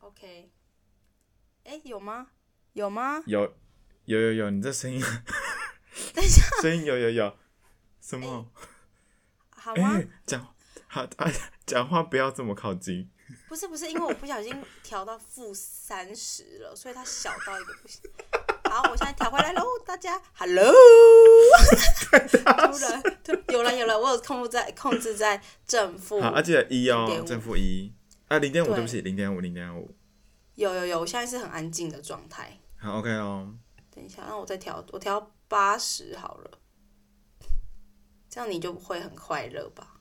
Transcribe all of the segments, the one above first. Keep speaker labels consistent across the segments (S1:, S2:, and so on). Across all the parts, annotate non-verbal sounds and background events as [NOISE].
S1: OK，哎，有吗？有吗？
S2: 有，有有有，你这声音，[LAUGHS]
S1: 等一下，
S2: 声音有有有，什么？
S1: 好吗？
S2: 哎，讲好啊，讲话不要这么靠近。[LAUGHS]
S1: 不是不是，因为我不小心调到负三十了，所以它小到一个不行。好，我现在调回来喽，大家，Hello。[LAUGHS] 突然，突有了有了，我有控制在控制在正负。
S2: 好，啊，记得一哦，正负一啊，零点五，
S1: 对
S2: 对不起，零点五，零点五。
S1: 有有有，我现在是很安静的状态。
S2: 好，OK 哦。
S1: 等一下，那我再调，我调八十好了，这样你就会很快乐吧？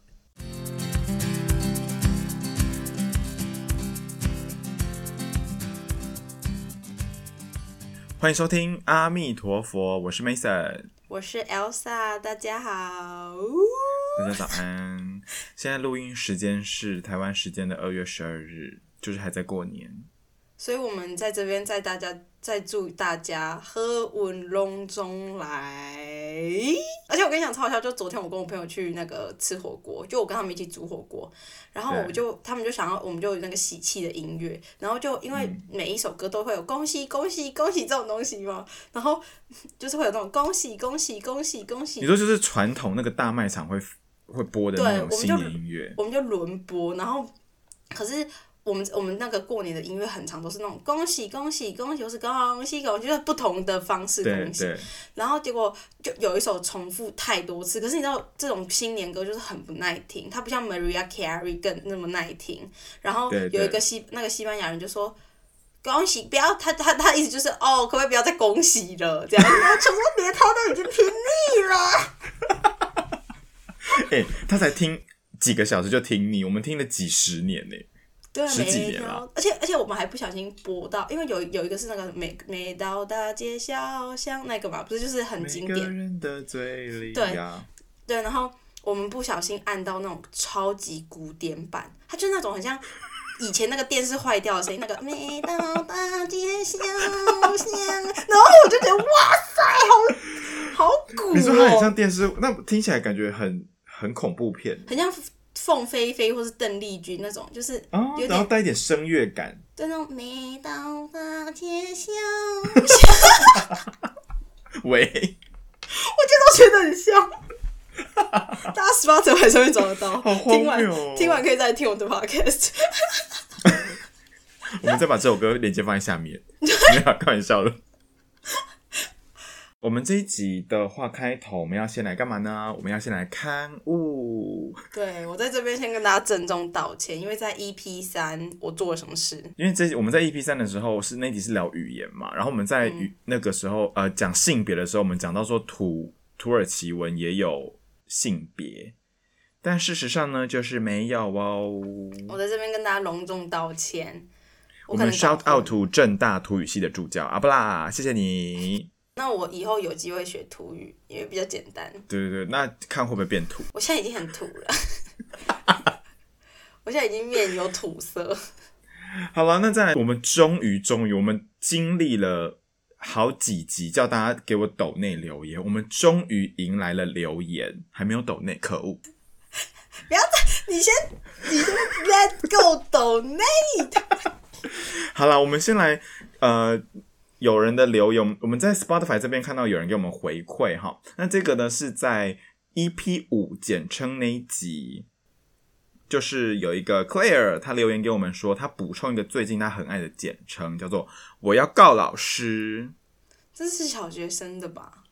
S2: 欢迎收听阿弥陀佛，我是 Mason，
S1: 我是 Elsa，大家好。
S2: 大家早安。现在录音时间是台湾时间的二月十二日，就是还在过年。
S1: 所以我们在这边在大家再祝大家喝稳隆中来。而且我跟你讲超好笑，就昨天我跟我朋友去那个吃火锅，就我跟他们一起煮火锅，然后
S2: 对
S1: 我就他们就想要我们就有那个喜气的音乐，然后就因为每一首歌都会有恭喜恭喜恭喜这种东西嘛，然后 [LAUGHS] 就是会有那种恭喜恭喜恭喜恭喜
S2: 你，说就是传统那个大卖场会会播的那种新
S1: 对我们就
S2: 年音乐，
S1: 我们就轮播，然后可是我们我们那个过年的音乐很长都是那种恭喜恭喜恭喜，或是恭喜恭喜，就是不同的方式恭喜。然后结果就有一首重复太多次，可是你知道这种新年歌就是很不耐听，它不像 Maria Carey 更那么耐听。然后有一个西那个西班牙人就说。恭喜！不要他他他意思就是哦，可不可以不要再恭喜了？这样，然后想说连他都已经听腻了。[LAUGHS]
S2: 哎、他才听几个小时就听你，我们听了几十年呢、
S1: 对，
S2: 十几
S1: 每
S2: 年了，
S1: 而且而且我们还不小心播到，因为有有一个是那个每每到大街小巷那个嘛，不是就是很经
S2: 每个
S1: 典，
S2: 人的嘴里
S1: 对
S2: 呀，
S1: 对，然后我们不小心按到那种超级古典版，它就是那种很像以前那个电视坏掉的声音，那个每到大街小巷，然后我就觉得哇塞，好好古
S2: 你说它很
S1: 哦，
S2: 像电视，那听起来感觉很很恐怖片。
S1: 很像凤飞飞或是邓丽君那种，就是
S2: 哦，
S1: 有点
S2: 然后带一点声乐感，
S1: 对那种每到大街小
S2: 喂，
S1: 都觉得很像。大家 Spotify 上面找得到，
S2: 好荒哦。
S1: 听完可以再听我的 podcast。[LAUGHS]
S2: 我们再把这首歌链接放在下面，[LAUGHS] 没有开玩笑的。我们这一集的话，开头我们要先来干嘛呢？我们要先来刊物，
S1: 对我在这边先跟大家郑重道歉，因为在 EP 三我做了什么事？
S2: 因为这我们在 EP 三的时候是那集是聊语言嘛，然后我们在语、那个时候呃讲性别的时候，我们讲到说土土耳其文也有性别，但事实上呢就是没有哦。
S1: 我在这边跟大家隆重道歉。
S2: 我们 shout out to 正大土语系的助教阿布拉，谢谢你。
S1: 那我以后有机会学土语，因为比较简单。
S2: 对对对，那看会不会变土？
S1: 我现在已经很土了，[LAUGHS] 我现在已经面有土色。[LAUGHS]
S2: 好了，那再来，我们终于终于，我们经历了好几集叫大家给我抖内留言，我们终于迎来了留言，还没有抖内，可恶！[LAUGHS]
S1: 不要再，你先，你先 let go donate。
S2: 好了，我们先来，呃，有人的留言，我们在 Spotify 这边看到有人给我们回馈哈，那这个呢是在 EP 五简称那一集。就是有一个 Claire，他留言给我们说，他补充一个最近他很爱的简称，叫做“我要告老师”。
S1: 这是小学生的吧？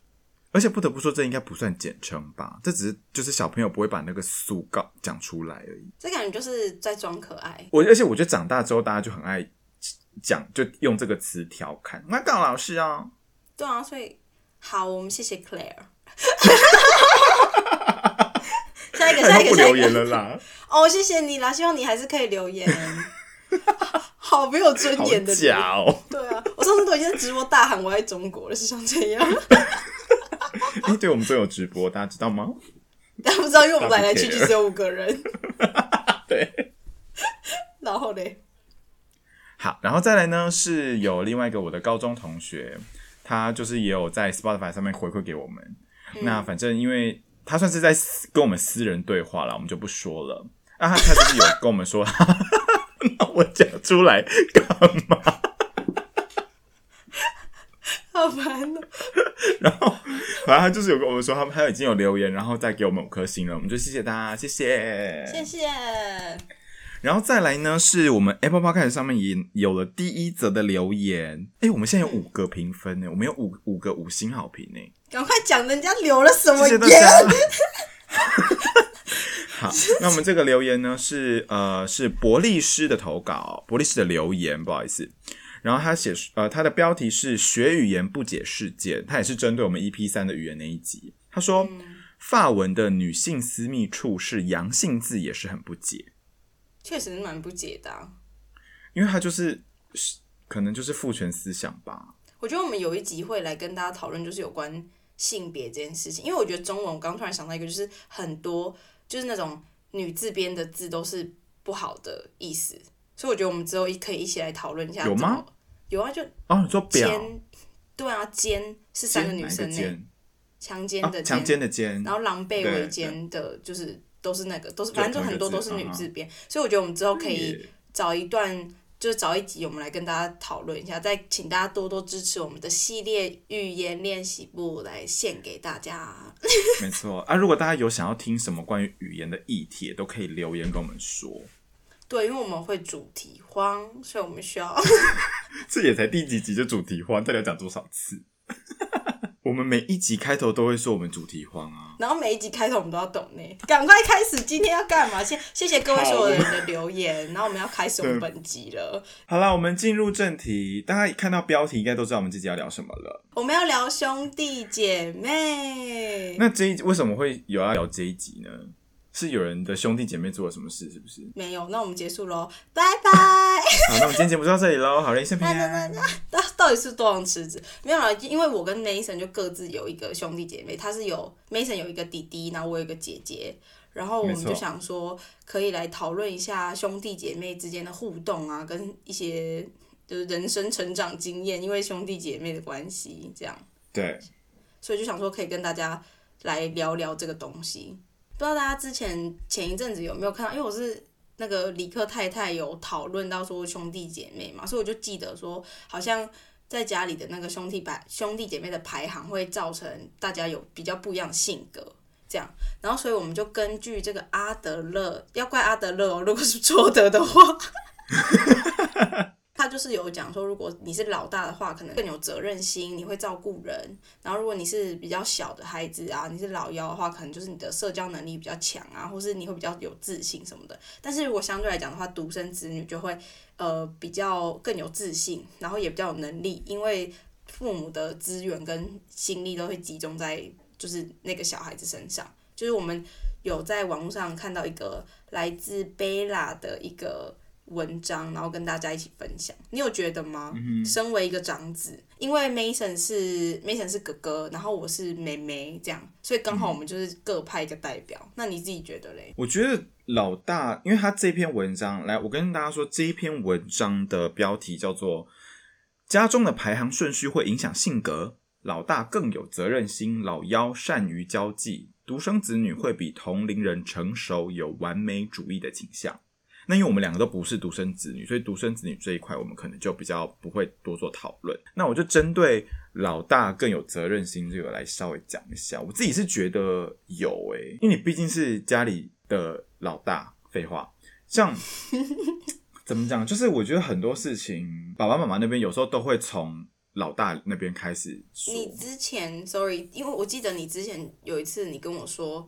S2: 而且不得不说，这应该不算简称吧？这只是就是小朋友不会把那个苏告讲出来而已。
S1: 这感觉就是在装可爱。
S2: 我而且我觉得长大之后，大家就很爱讲，就用这个词调侃。那告老师啊，
S1: 对啊，所以好，我们谢谢 Claire。[LAUGHS] 下一个，下一个，
S2: 留
S1: 下一个。
S2: 言了啦，[LAUGHS]
S1: 哦，谢谢你啦，希望你还是可以留言。[LAUGHS] 好没有尊
S2: 好
S1: 严的
S2: 假。哦！
S1: 对啊，我上次都已经在直播大喊我爱中国了，是像这样。
S2: 哎、对我们都有直播，大家知道吗？
S1: 大家不知道，因为我们来来去去只有五个人。
S2: 对。
S1: 然后嘞，
S2: 好，然后再来呢，是有另外一个我的高中同学，他就是也有在 Spotify 上面回馈给我们。那反正因为他算是在私跟我们私人对话了，我们就不说了。啊，他他就是有跟我们说，[LAUGHS] 那我讲出来干嘛？
S1: 好烦哦。
S2: 然后反正他就是有跟我们说，他们他已经有留言，然后再给我们五颗星了，我们就谢谢大家，谢谢，
S1: 谢谢。
S2: 然后再来呢，是我们 Apple Podcast 上面也有了第一则的留言。哎，我们现在有五个评分呢，我们有五五个五星好评呢。
S1: 赶快讲人家留了什么言？
S2: 家。[LAUGHS] 好，那我们这个留言呢是呃是伯利斯的投稿，伯利斯的留言，不好意思。然后他写呃他的标题是学语言不解事件，他也是针对我们 EP 三的语言那一集。他说、法文的女性私密处是阳性字，也是很不解。
S1: 确实是蛮不解的啊、
S2: 因为他就是是可能就是父权思想吧。
S1: 我觉得我们有一集会来跟大家讨论，就是有关性别这件事情。因为我觉得中文，我刚突然想到一个，就是很多就是那种女字边的字都是不好的意思，所以我觉得我们之后可以一起来讨论一下。
S2: 有吗？
S1: 有啊，就
S2: 哦，你说表
S1: 奸，对啊，奸是三个女生？强奸的
S2: 啊强奸的奸，
S1: 然后狼狈
S2: 对
S1: 为奸的，就是都是那个，都是反正就很多都是女字边，所以我觉得我们之后可以找一段，就是找一集，我们来跟大家讨论一下，再请大家多多支持我们的系列语言练习部来献给大家。[LAUGHS]
S2: 没错啊。如果大家有想要听什么关于语言的议题，都可以留言跟我们说。
S1: 对，因为我们会主题荒，所以我们需要 [LAUGHS]
S2: 这也才第几集就主题荒，到底要讲多少次？我们每一集开头都会说我们主题荒啊。
S1: 然后每一集开头我们都要懂呢，赶快开始，今天要干嘛？先谢谢各位所有人的留言，然后我们要开始我们本集了。
S2: 好了，我们进入正题。大家看到标题应该都知道我们这集要聊什么了。
S1: 我们要聊兄弟姐妹。
S2: 那这一集为什么会有要聊这一集呢？是有人的兄弟姐妹做了什么事，是不是？
S1: 没有，那我们结束喽，拜拜。
S2: 好，那我们今天节目就到这里喽。好人一生平安。
S1: 到到底是多少池子？没有啦，因为我跟 Mason 就各自有一个兄弟姐妹，他是有 Mason 有一个弟弟，然后我有一个姐姐，然后我们就想说可以来讨论一下兄弟姐妹之间的互动啊，跟一些就是人生成长经验，因为兄弟姐妹的关系这样，
S2: 对，
S1: 所以就想说可以跟大家来聊聊这个东西。不知道大家之前前一阵子有没有看到？因为我是那个李克太太有讨论到说兄弟姐妹嘛，所以我就记得说，好像在家里的那个兄弟排兄弟姐妹的排行会造成大家有比较不一样的性格。这样，然后所以我们就根据这个阿德勒，要怪阿德勒哦，如果是 [LAUGHS] 错德的话，[LAUGHS] 他就是有讲说，如果你是老大的话，可能更有责任心，你会照顾人。然后如果你是比较小的孩子啊，你是老幺的话，可能就是你的社交能力比较强啊，或是你会比较有自信什么的。但是如果相对来讲的话，独生子女就会呃比较更有自信，然后也比较有能力，因为父母的资源跟心力都会集中在就是那个小孩子身上。就是我们有在网络上看到一个来自贝拉的一个文章，然后跟大家一起分享。你有觉得吗？身为一个长子，因为 Mason 是 Mason 是哥哥，然后我是妹妹，这样，所以刚好我们就是各派一个代表。那你自己觉得嘞？
S2: 我觉得老大，因为他这篇文章，来，我跟大家说，这一篇文章的标题叫做“家中的排行顺序会影响性格，老大更有责任心，老幺善于交际，独生子女会比同龄人成熟，有完美主义的倾向。”那因为我们两个都不是独生子女，所以独生子女这一块我们可能就比较不会多做讨论。那我就针对老大更有责任心这个来稍微讲一下。我自己是觉得有诶、因为你毕竟是家里的老大。废话，像 [LAUGHS] 怎么讲，就是我觉得很多事情，爸爸妈妈那边有时候都会从老大那边开始说。
S1: 你之前，sorry，因为我记得你之前有一次你跟我说，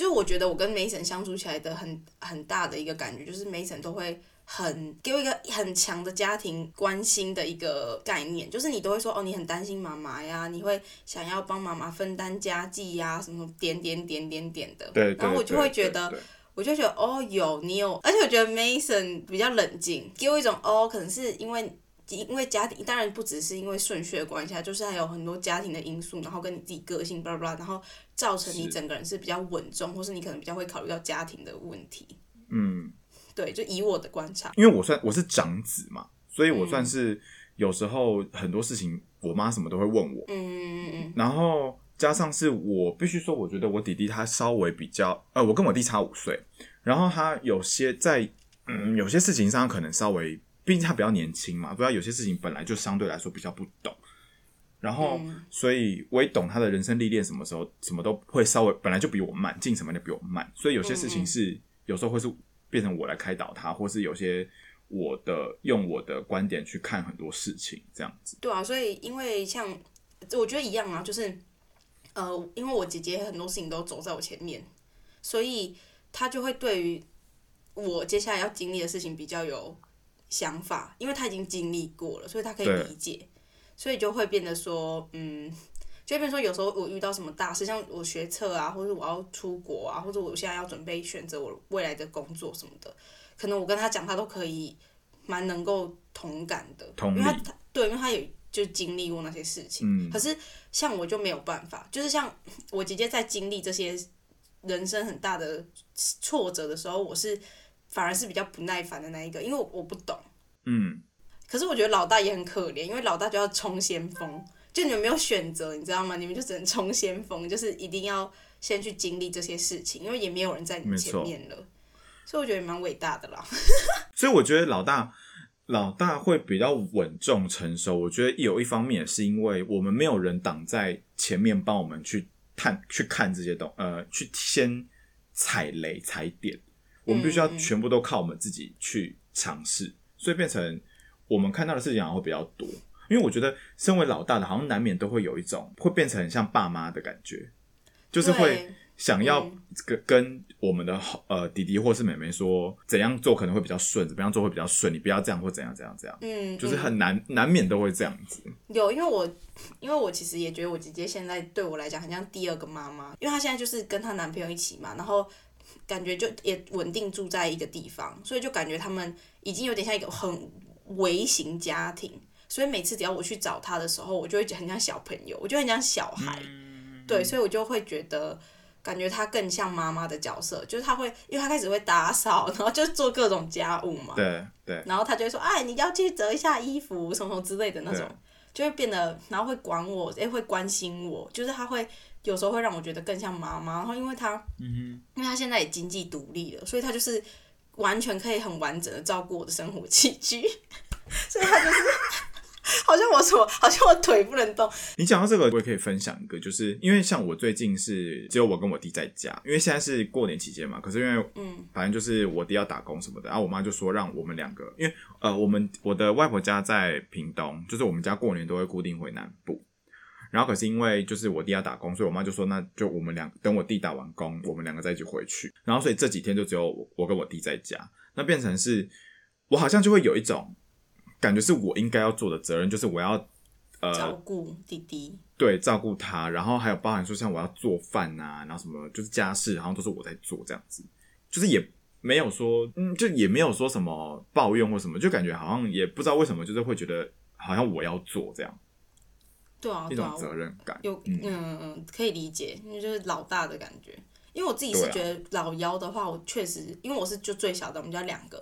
S1: 就是我觉得我跟 Mason 相处起来的很很大的一个感觉，就是 Mason 都会很给我一个很强的家庭关心的一个概念，就是你都会说哦，你很担心妈妈呀，你会想要帮妈妈分担家计呀，什么点点点点点的。
S2: 对，
S1: 然后我就会觉得我就觉得哦，有你有，而且我觉得 Mason 比较冷静，给我一种哦，可能是因为因为家庭，当然不只是因为顺序的关系啊，就是还有很多家庭的因素，然后跟你自己个性，巴拉巴拉，然后造成你整个人是比较稳重，或是你可能比较会考虑到家庭的问题。
S2: 嗯，
S1: 对，就以我的观察，
S2: 因为我算我是长子嘛，所以我
S1: 嗯。
S2: 算是有时候很多事情，我妈什么都会问我，
S1: 嗯嗯嗯。
S2: 然后加上是我必须说，我觉得我弟弟他稍微比较，呃，我跟我弟差五岁，然后他有些在嗯有些事情上可能稍微毕竟他比较年轻嘛，不知道有些事情本来就相对来说比较不懂。然后，
S1: 嗯
S2: 所以我也懂他的人生历练，什么时候什么都会稍微本来就比我慢，进什么就比我慢，所以有些事情是、有时候会是变成我来开导他，或是有些我的用我的观点去看很多事情，这样子。
S1: 对啊，所以因为像我觉得一样啊，就是呃，因为我姐姐很多事情都走在我前面，所以她就会对于我接下来要经历的事情比较有想法，因为他已经经历过了，所以他可以理解，所以就会变得说，嗯。就会变说，有时候我遇到什么大事，像我学测啊，或者我要出国啊，或者我现在要准备选择我未来的工作什么的，可能我跟他讲，他都可以蛮能够同感的，
S2: 同
S1: 因为他他对，因为他有就经历过那些事情。
S2: 嗯
S1: 可是像我就没有办法，就是像我姐姐在经历这些人生很大的挫折的时候，我是反而是比较不耐烦的那一个，因为我我不懂。
S2: 嗯，
S1: 可是我觉得老大也很可怜，因为老大就要冲先锋，就你们没有选择，你知道吗？你们就只能冲先锋，就是一定要先去经历这些事情，因为也没有人在你
S2: 们
S1: 前面了。所以我觉得蛮伟大的啦。[LAUGHS]
S2: 所以我觉得老大老大会比较稳重成熟。我觉得有一方面也是因为我们没有人挡在前面帮我们去探去看这些东呃，去先踩雷踩点，我们必须要全部都靠我们自己去尝试，所以变成我们看到的事情好像会比较多。因为我觉得身为老大的，好像难免都会有一种会变成很像爸妈的感觉，就是会想要
S1: 嗯
S2: 跟跟我们的呃弟弟或是妹妹说怎样做可能会比较顺，怎么样做会比较顺，你不要这样或怎样怎样怎样，
S1: 嗯，
S2: 就是
S1: 嗯
S2: 很难难免都会这样子。
S1: 有，因为我因为我其实也觉得我姐姐现在对我来讲很像第二个妈妈，因为她现在就是跟她男朋友一起嘛，然后感觉就也稳定住在一个地方，所以就感觉他们已经有点像一个很微型家庭，所以每次只要我去找他的时候，我就会很像小朋友，我就很像小孩，对，所以我就会觉得。感觉他更像妈妈的角色，就是他会，因为他开始会打扫，然后就做各种家务嘛。
S2: 对对，
S1: 然后他就会说：“哎，你要去折一下衣服，什么什么之类的那种，就会变得，然后会管我，哎，会关心我，就是他会有时候会让我觉得更像妈妈。然后因为她，
S2: 嗯
S1: 因为她现在也经济独立了，所以她就是完全可以很完整的照顾我的生活起居，[LAUGHS] 所以她就是 [LAUGHS] 好像我什么，好像我腿不能动，
S2: 你讲到这个，我也可以分享一个，就是因为像我最近是只有我跟我弟在家，因为现在是过年期间嘛，可是因为
S1: 嗯。
S2: 反正就是我弟要打工什么的，然后我妈就说让我们两个，因为呃我们我的外婆家在屏东，就是我们家过年都会固定回南部，然后可是因为就是我弟要打工，所以我妈就说那就我们两等我弟打完工，我们两个再一起回去，然后所以这几天就只有我跟我弟在家，那变成是我好像就会有一种感觉是我应该要做的责任，就是我要呃
S1: 照顾弟弟，
S2: 对，照顾他，然后还有包含说像我要做饭啊，然后什么就是家事，好像都是我在做这样子，就是也没有说，嗯，就也没有说什么抱怨或什么，就感觉好像也不知道为什么，就是会觉得好像我要做这样。
S1: 对啊，
S2: 一
S1: 对啊
S2: 种，责任感。
S1: 有嗯
S2: 嗯
S1: 嗯可以理解，因为就是老大的感觉。因为我自己是觉得老幺的话，我确实因为我是就最小的，我们家两个，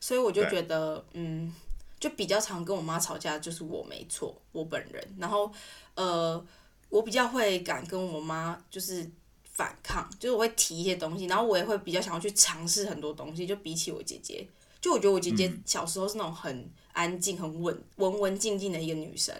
S1: 所以我就觉得嗯，就比较常跟我妈吵架，就是我没错，我本人。然后呃，我比较会敢跟我妈就是反抗，就是我会提一些东西，然后我也会比较想要去尝试很多东西，就比起我姐姐。就我觉得我姐姐小时候是那种很安静、很稳、文文静静的一个女生，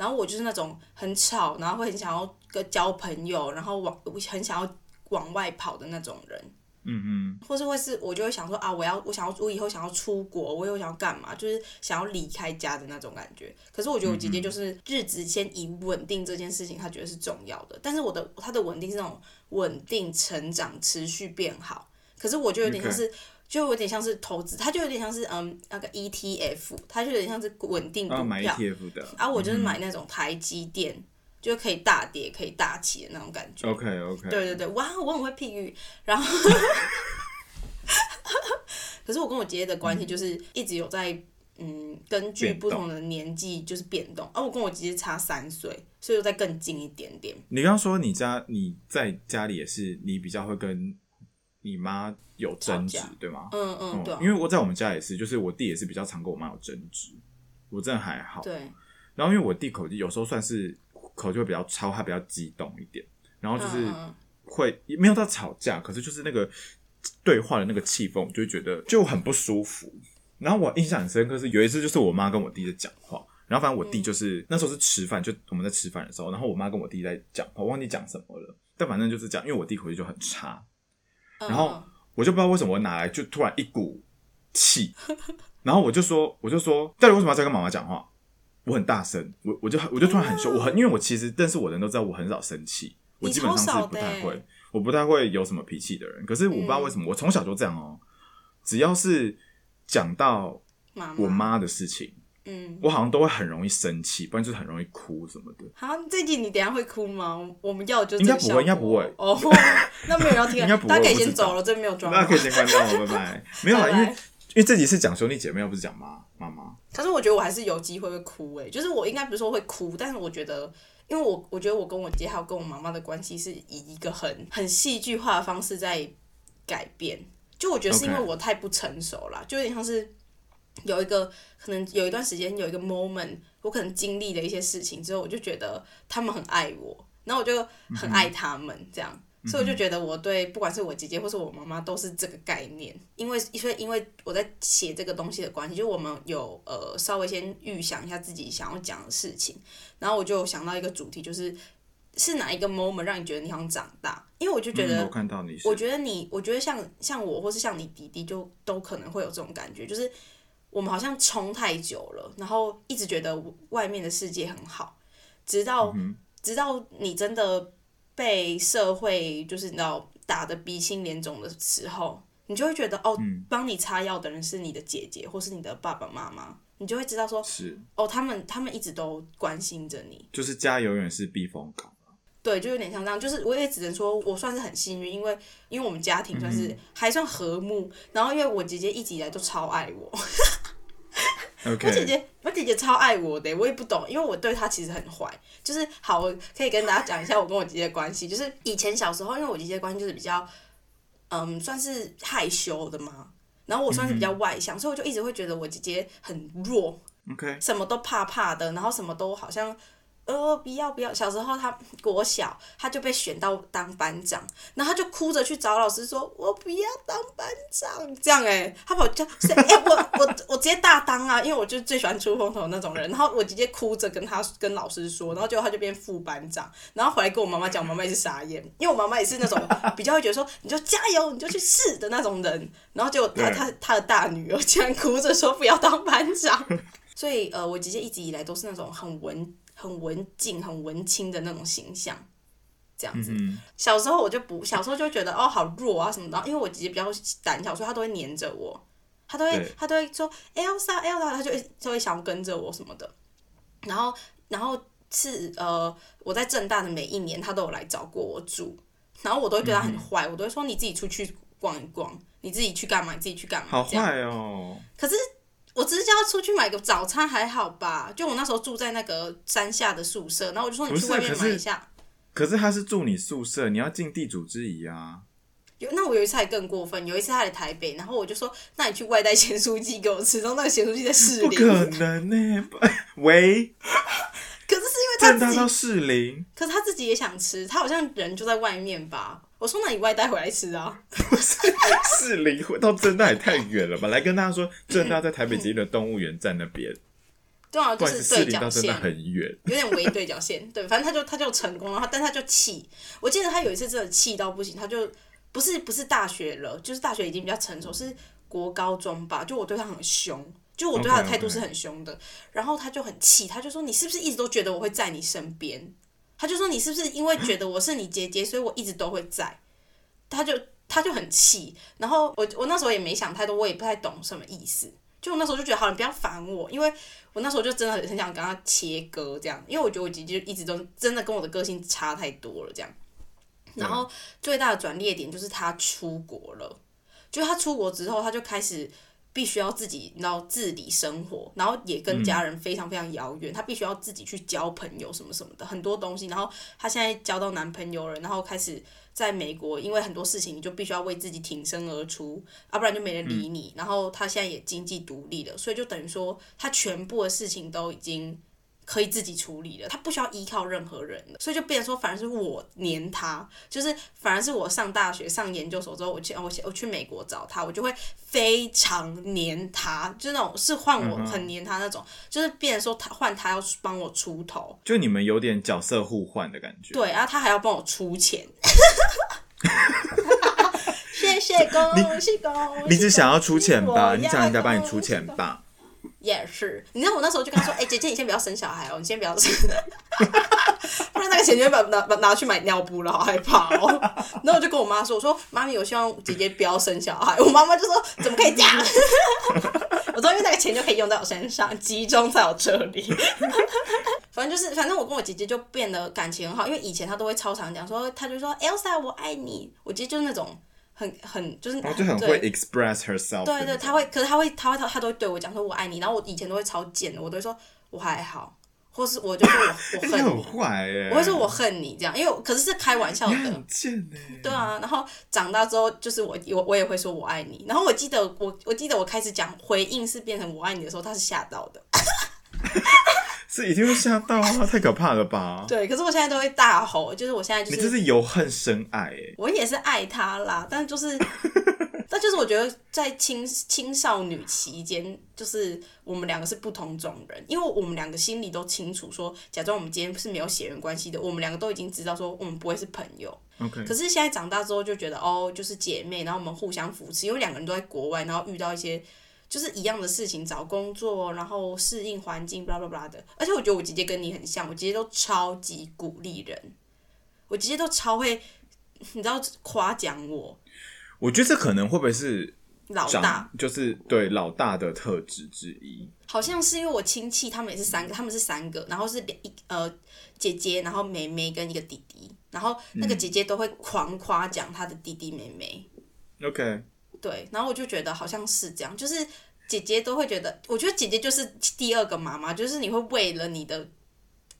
S1: 然后我就是那种很吵，然后会很想要跟交朋友，然后往很想要往外跑的那种人，
S2: 嗯嗯，
S1: 或是会是我就会想说啊，我要我想要我以后想要出国，我以后想要干嘛，就是想要离开家的那种感觉。可是我觉得我姐姐就是日子先以稳定这件事情，她觉得是重要的，但是我的她的稳定是那种稳定成长、持续变好。可是我就有点像是。就有点像是投资，它就有点像是嗯那个 ETF，它就有点像是稳定股
S2: 要买
S1: 票。
S2: ETF 的。
S1: 啊，我就是
S2: 嗯
S1: 买那种台积电，就可以大跌可以大起的那种感觉。
S2: OK OK，
S1: 对对对，哇，我很会譬喻。然后，[LAUGHS] 可是我跟我姐姐的关系就是一直有在嗯，根据不同的年纪就是变动。而、我跟我姐姐差三岁，所以又再更近一点点。
S2: 你刚刚说你家你在家里也是你比较会跟你妈有争执对吗？
S1: 嗯嗯，对、啊。
S2: 因为我在我们家也是，就是我弟也是比较常跟我妈有争执，我真的还好。
S1: 对，
S2: 然后因为我弟口气有时候算是口气会比较超，他比较激动一点，然后就是
S1: 会嗯
S2: 会没有到吵架，可是就是那个对话的那个气氛，我就会觉得就很不舒服。然后我印象很深刻是有一次就是我妈跟我弟在讲话，然后反正我弟就是、那时候是吃饭，就我们在吃饭的时候，然后我妈跟我弟在讲话，我忘记讲什么了，但反正就是讲，因为我弟口气就很差，然后
S1: 嗯
S2: 我就不知道为什么我拿来就突然一股气，[LAUGHS] 然后我就说，我就说，到底为什么要在跟妈妈讲话？我很大声，我我就我就突然很凶，我很因为我其实认识我的人都知道我很少生气，我基本上是不太会
S1: 欸，
S2: 我不太会有什么脾气的人。可是我不知道为什么，我从小就这样哦、只要是讲到我妈的事情，
S1: 嗯，
S2: 我好像都会很容易生气，不然就是很容易哭什么的。
S1: 好，这集你等下会哭吗？我们要就是
S2: 应该不会应该不会
S1: 哦，那没有人要听了，[LAUGHS]
S2: 应该不会
S1: 大家可以先走了，这边没有装。
S2: 那可以先关掉了，[LAUGHS] 拜拜。没有啦，
S1: 拜拜
S2: 因为因为这集是讲兄弟姐妹，又不是讲妈妈妈。
S1: 可是我觉得我还是有机会会哭诶、就是我应该不是说会哭，但是我觉得，因为我我觉得我跟我姐还有跟我妈妈的关系是以一个很很戏剧化的方式在改变。就我觉得是因为我太不成熟了就有点像是有一个可能有一段时间有一个 moment，我可能经历了一些事情之后，我就觉得他们很爱我，然后我就很爱他们这样。所以我就觉得我对不管是我姐姐或是我妈妈都是这个概念，因为所以因为我在写这个东西的关系，就我们有呃稍微先预想一下自己想要讲的事情，然后我就想到一个主题，就是是哪一个 moment 让你觉得你好像长大？因为我就觉得
S2: 嗯、我看到你，
S1: 我觉得你，我觉得像像我，或是像你弟弟，就都可能会有这种感觉，就是我们好像冲太久了，然后一直觉得外面的世界很好，直到、直到你真的被社会就是你知道打的鼻青脸肿的时候，你就会觉得哦，帮你擦药的人是你的姐姐或是你的爸爸妈妈，你就会知道说
S2: 是。
S1: 哦，他们他们一直都关心着你，
S2: 就是家永远是避风港。
S1: 对，就有点像这样，就是我也只能说我算是很幸运，因为因为我们家庭算是还算和睦，然后因为我姐姐一直以来都超爱我，我姐姐我姐姐超爱我的，我也不懂，因为我对她其实很坏，就是好，我可以跟大家讲一下我跟我姐姐的关系，就是以前小时候，因为我姐姐关系就是比较，嗯，算是害羞的嘛，然后我算是比较外向，所以我就一直会觉得我姐姐很弱
S2: ，OK，
S1: 什么都怕怕的，然后什么都好像，呃，不要不要。小时候他国小他就被选到当班长，然后他就哭着去找老师说：“我不要当班长。”这样哎、他跑就说：“哎、我我我直接大当啊！”因为我就最喜欢出风头那种人。然后我直接哭着跟他跟老师说，然后结果他就变副班长，然后回来跟我妈妈讲，我妈妈也是傻眼，因为我妈妈也是那种 [LAUGHS] 比较会觉得说：“你就加油，你就去试的那种人。”然后结果他
S2: 对
S1: 他他的大女儿竟然哭着说不要当班长。所以呃，我姐姐一直以来都是那种很文、很文静、很文青的那种形象，这样子。
S2: 嗯，
S1: 小时候我就不，小时候就觉得哦好弱啊什么的，因为我姐姐比较胆小，所以她都会黏着我，她都会她都会说 Elsa Elsa，她就会就会想要跟着我什么的。然后然后是呃，我在正大的每一年，她都有来找过我住，然后我都会对她很坏，我都会说你自己出去逛一逛，你自己去干嘛，你自己去干嘛，
S2: 好。坏哦。
S1: 可是我只是叫他出去买个早餐还好吧？就我那时候住在那个山下的宿舍，然后我就说你去外面买一下。
S2: 可是他是住你宿舍，你要尽地主之谊啊。
S1: 有那我有一次还更过分，有一次他来台北，然后我就说那你去外带咸酥鸡给我吃，然后那个咸酥鸡在士林，
S2: 不可能呢、喂，
S1: 可是是因为他自己，
S2: 到士林，
S1: 可是他自己也想吃，他好像人就在外面吧。我说那你外带回来吃啊？[LAUGHS]
S2: 士林到正大也太远了吧？来跟大家说，正大在台北捷运的动物园站那边，[LAUGHS]
S1: 对啊，就是对角线，
S2: 很远。
S1: 有点微对角线，对，反正他就他就成功了，他但他就气。我记得他有一次真的气到不行，他就不是不是大学了，就是大学已经比较成熟，是国高中吧。就我对他很凶，就我对他的态度是很凶的。然后他就很气，他就说：“你是不是一直都觉得我会在你身边？”他就说：“你是不是因为觉得我是你姐姐，所以我一直都会在？”他就他就很气。然后我我那时候也没想太多，我也不太懂什么意思。就我那时候就觉得，好，你不要烦我，因为我那时候就真的很很想跟他切割这样，因为我觉得我姐姐一直都真的跟我的个性差太多了这样。然后最大的转捩点就是他出国了，就他出国之后，他就开始必须要自己，然后自理生活，然后也跟家人非常非常遥远，她必须要自己去交朋友什么什么的，很多东西。然后她现在交到男朋友了，然后开始在美国，因为很多事情你就必须要为自己挺身而出，啊、不然就没人理你。然后她现在也经济独立了，所以就等于说她全部的事情都已经可以自己处理的，他不需要依靠任何人了，所以就变成说，反而是我黏他，就是反而是我上大学、上研究所之后，我去我我去美国找他，我就会非常黏他，就那种是换我很黏他那种，就是变成说他换他要帮我出头，
S2: 就你们有点角色互换的感觉。
S1: 对，然后他还要帮我出钱。[LAUGHS] [LAUGHS] 谢谢恭喜恭喜！
S2: 你只想要出钱吧？你想人家帮你出钱吧？
S1: 也是，你知道我那时候就跟他说：“哎、姐姐，你先不要生小孩哦，你先不要生，[LAUGHS] 不然那个钱就会把拿把拿去买尿布了，好害怕哦。[LAUGHS] ”然后我就跟我妈说：“我说妈咪，我希望姐姐不要生小孩。”我妈妈就说：“怎么可以这样？” [LAUGHS] 我说：“因为那个钱就可以用在我身上，集中在我这里。”反正就是，反正我跟我姐姐就变得感情很好，因为以前她都会超常讲说，她就说 Elsa 我爱你。我姐就是那种很很就是
S2: 然后就很会 express herself 的
S1: 对对，他会，可是他会，他会，他他都会对我讲说“我爱你”，然后我以前都会超贱的，我都会说我还好，或是我就说我 [LAUGHS] 我
S2: 你很
S1: 恨你，
S2: 坏哎！
S1: 我会说我恨你这样，因为可是是开玩笑的
S2: 很，贱哎。
S1: 对啊，然后长大之后就是我我我也会说我爱你，然后我记得我我记得我开始讲回应是变成我爱你的时候，他是吓到的，[LAUGHS]
S2: 是一定会吓到啊！太可怕了吧？[LAUGHS]
S1: 对，可是我现在都会大吼，就是我现在就是
S2: 你这是由恨生爱哎。
S1: 我也是爱他啦，但就是，[LAUGHS] 但就是我觉得在青青少女期间，就是我们两个是不同种人，因为我们两个心里都清楚说，假装我们今天是没有血缘关系的，我们两个都已经知道说我们不会是朋友。
S2: OK，
S1: 可是现在长大之后就觉得哦，就是姐妹，然后我们互相扶持，因为两个人都在国外，然后遇到一些。就是一样的事情，找工作，然后适应环境，巴拉巴拉的。而且我觉得我姐姐跟你很像，我姐姐都超级鼓励人，我姐姐都超会，你知道夸奖我，
S2: 我觉得这可能会不会是
S1: 老大，
S2: 就是对老大的特质之一。
S1: 好像是因为我亲戚他们也是三个，他们是三个，然后是两一呃姐姐，然后妹妹跟一个弟弟，然后那个姐姐都会狂夸奖她的弟弟妹妹
S2: ，OK，
S1: 对，然后我就觉得好像是这样，就是姐姐都会觉得，我觉得姐姐就是第二个妈妈，就是你会为了你的，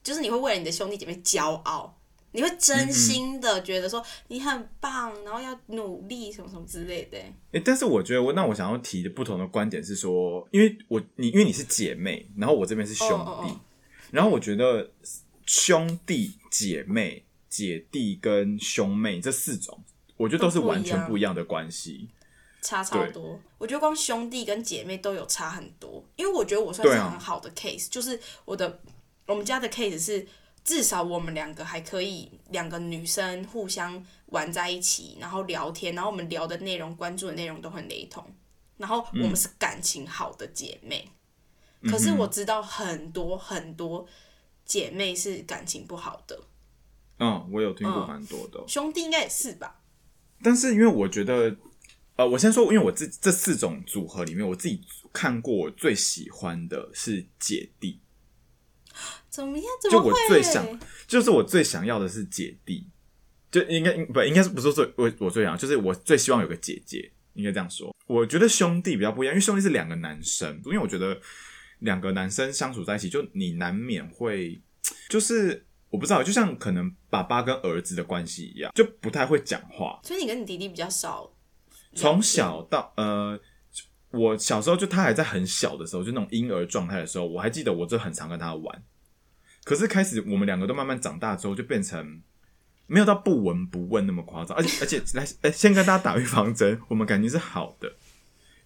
S1: 就是你会为了你的兄弟姐妹骄傲。你会真心的觉得说你很棒，然后要努力什么什么之类的。
S2: 诶、但是我觉得我那我想要提的不同的观点是说，因为我你因为你是姐妹，然后我这边是兄弟，
S1: 哦哦哦
S2: 然后我觉得兄弟、姐妹、姐弟跟兄妹这四种，我觉得都是完全不一样的关系。
S1: 差超多。我觉得光兄弟跟姐妹都有差很多，因为我觉得我算是很好的 case，、就是我的我们家的 case 是至少我们两个还可以两个女生互相玩在一起，然后聊天，然后我们聊的内容、关注的内容都很雷同，然后我们是感情好的姐妹。可是我知道很多很多姐妹是感情不好的，
S2: 嗯，我有听过
S1: 嗯
S2: 蛮多的，
S1: 兄弟应该也是吧？
S2: 但是因为我觉得，呃，我先说，因为我这这四种组合里面，我自己看过我最喜欢的是姐弟，
S1: 怎么样？怎
S2: 就我？最想，就是我最想要的是姐弟，就应该不应该是不是最我我最想要，就是我最希望有个姐姐，应该这样说。我觉得兄弟比较不一样，因为兄弟是两个男生，因为我觉得两个男生相处在一起，就你难免会，就是我不知道，就像可能爸爸跟儿子的关系一样，就不太会讲话，
S1: 所以你跟你弟弟比较少。
S2: 从小到呃，我小时候就他还在很小的时候，就那种婴儿状态的时候，我还记得我就很常跟他玩。可是开始我们两个都慢慢长大之后，就变成没有到不闻不问那么夸张，而且而且来，哎、先跟大家打预防针，我们感情是好的，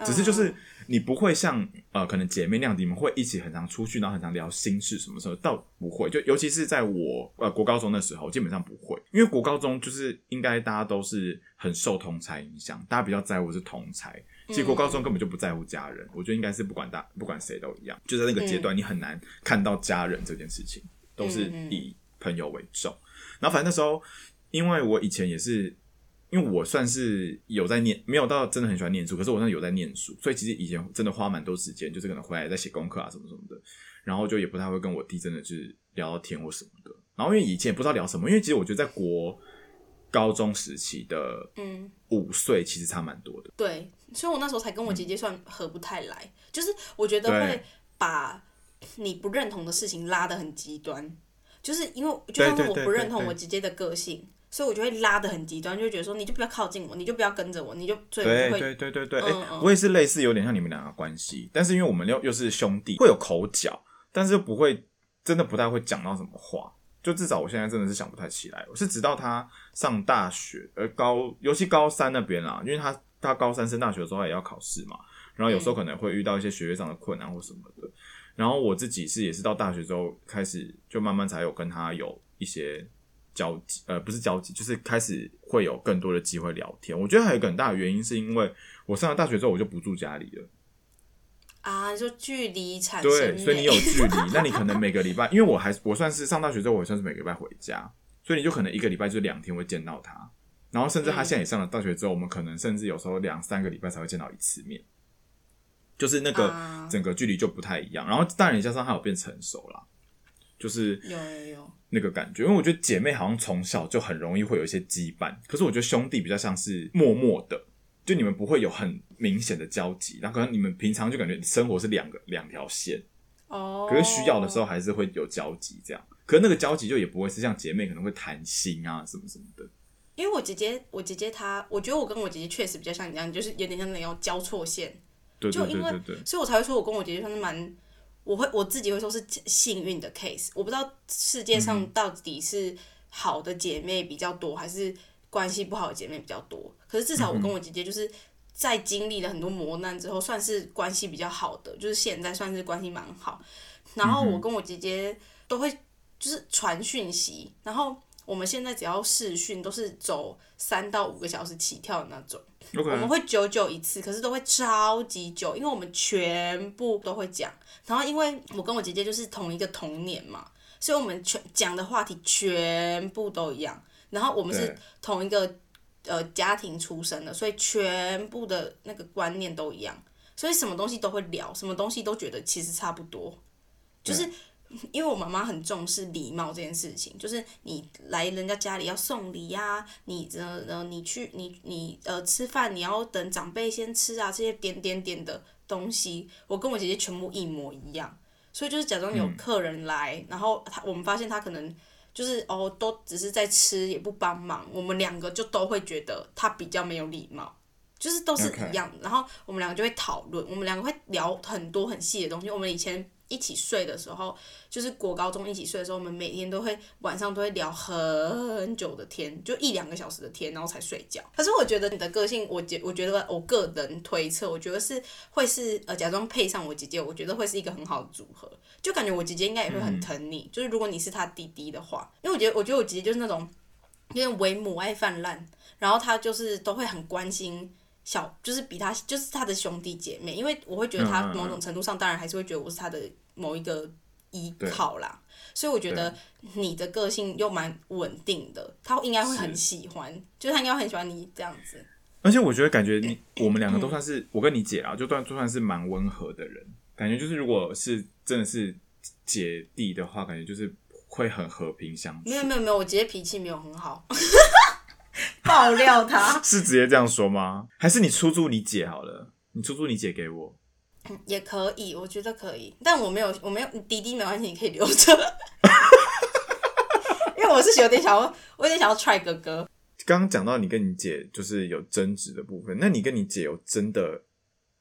S2: 只是就是
S1: 嗯
S2: 你不会像呃可能姐妹那样，你们会一起很常出去，然后很常聊心事什么时候，倒不会。就尤其是在我呃国高中的时候，基本上不会，因为国高中就是应该大家都是很受同才影响，大家比较在乎是同才。其实国高中根本就不在乎家人，我觉得应该是不管大不管谁都一样，就在那个阶段，你很难看到家人这件事情，都是以朋友为重。然后反正那时候，因为我以前也是，因为我算是有在念，没有到真的很喜欢念书，可是我真的有在念书，所以其实以前真的花蛮多时间，就是可能回来在写功课啊什么什么的，然后就也不太会跟我弟真的是聊到天或什么的。然后因为以前也不知道聊什么，因为其实我觉得在国高中时期的
S1: 嗯，
S2: 五岁其实差蛮多的。
S1: 对，所以我那时候才跟我姐姐算合不太来，就是我觉得会把你不认同的事情拉得很极端，就是因为就像我不认同我姐姐的个性，所以我就会拉的很极端，就会觉得说你就不要靠近我，你就不要跟着我，你就所以我
S2: 对
S1: 会
S2: 对对对对，哎、
S1: 嗯嗯
S2: 我也是类似，有点像你们两个关系，但是因为我们又又是兄弟，会有口角，但是又不会真的不太会讲到什么话。就至少我现在真的是想不太起来。我是直到他上大学，呃，高尤其高三那边啦，因为他他高三升大学的时候也要考试嘛，然后有时候可能会遇到一些学业上的困难或什么的。然后我自己是也是到大学之后开始就慢慢才有跟他有一些交集，呃，不是交集，就是开始会有更多的机会聊天。我觉得还有一个很大的原因是因为我上了大学之后我就不住家里了。
S1: 啊，就距离产生
S2: 对，所以你有距离，[LAUGHS] 那你可能每个礼拜，因为我还我算是上大学之后，我也算是每个礼拜回家，所以你就可能一个礼拜就两天会见到他，然后甚至他现在也上了大学之后，我们可能甚至有时候两三个礼拜才会见到一次面，就是那个
S1: 啊
S2: 整个距离就不太一样。然后当然也加上他有变成熟啦，就是
S1: 有有有，
S2: 那个感觉，因为我觉得姐妹好像从小就很容易会有一些羁绊，可是我觉得兄弟比较像是默默的，就你们不会有很明显的交集，然后可能你们平常就感觉生活是两个两条线。
S1: 哦，
S2: 可是需要的时候还是会有交集，这样。可是那个交集就也不会是像姐妹可能会谈心啊什么什么的。
S1: 因为我姐姐，我姐姐她，我觉得我跟我姐姐确实比较像你这样，就是有点像那种交错线，
S2: 对对对对对，
S1: 所以我才会说我跟我姐姐算是蛮，我会我自己会说是幸运的 case。我不知道世界
S2: 嗯
S1: 上到底是好的姐妹比较多，还是关系不好的姐妹比较多。可是至少我跟我姐姐就是在经历了很多磨难之后，算是关系比较好的，就是现在算是关系蛮好。然后我跟我姐姐都会就是传讯息，然后我们现在只要视讯都是走三到五个小时起跳的那种。我们会久久一次，可是都会超级久，因为我们全部都会讲。然后因为我跟我姐姐就是同一个童年嘛，所以我们全讲的话题全部都一样。然后我们是同一个呃家庭出生的，所以全部的那个观念都一样，所以什么东西都会聊，什么东西都觉得其实差不多。就是因为我妈妈很重视礼貌这件事情，就是你来人家家里要送礼呀、你呃呃你去你你呃吃饭你要等长辈先吃啊，这些点点点的东西，我跟我姐姐全部一模一样。所以就是假装有客人来，然后他我们发现他可能就是哦都只是在吃，也不帮忙，我们两个就都会觉得他比较没有礼貌。就是都是一样的然后我们两个就会讨论，我们两个会聊很多很细的东西。我们以前一起睡的时候，就是国高中一起睡的时候，我们每天都会晚上都会聊很久的天，就一两个小时的天，然后才睡觉。可是我觉得你的个性，我觉我觉得我个人推测，我觉得是会是呃假装配上我姐姐，我觉得会是一个很好的组合。就感觉我姐姐应该也会很疼你，就是如果你是她弟弟的话，因为我觉得我觉得我姐姐就是那种有点为母爱泛滥，然后她就是都会很关心。小就是比他就是他的兄弟姐妹，因为我会觉得他某种程度上当然还是会觉得我是他的某一个依靠啦，所以我觉得你的个性又蛮稳定的，他应该会很喜欢，就是他应该很喜欢你这样子。
S2: 而且我觉得感觉你我们两个都算是我跟你姐啊，就算就算是蛮温和的人，感觉就是如果是真的是姐弟的话，感觉就是会很和平相处。
S1: 没。有没有没有，我姐姐脾气没有很好，[LAUGHS] 爆料他 [LAUGHS]
S2: 是直接这样说吗？还是你出租你姐好了？你出租你姐给我。
S1: 也可以，我觉得可以，但我没有我没有弟弟没关系，你可以留着，[LAUGHS] 因为我是有点想要，我有点想要踹哥哥。
S2: 刚刚讲到你跟你姐就是有争执的部分，那你跟你姐有真的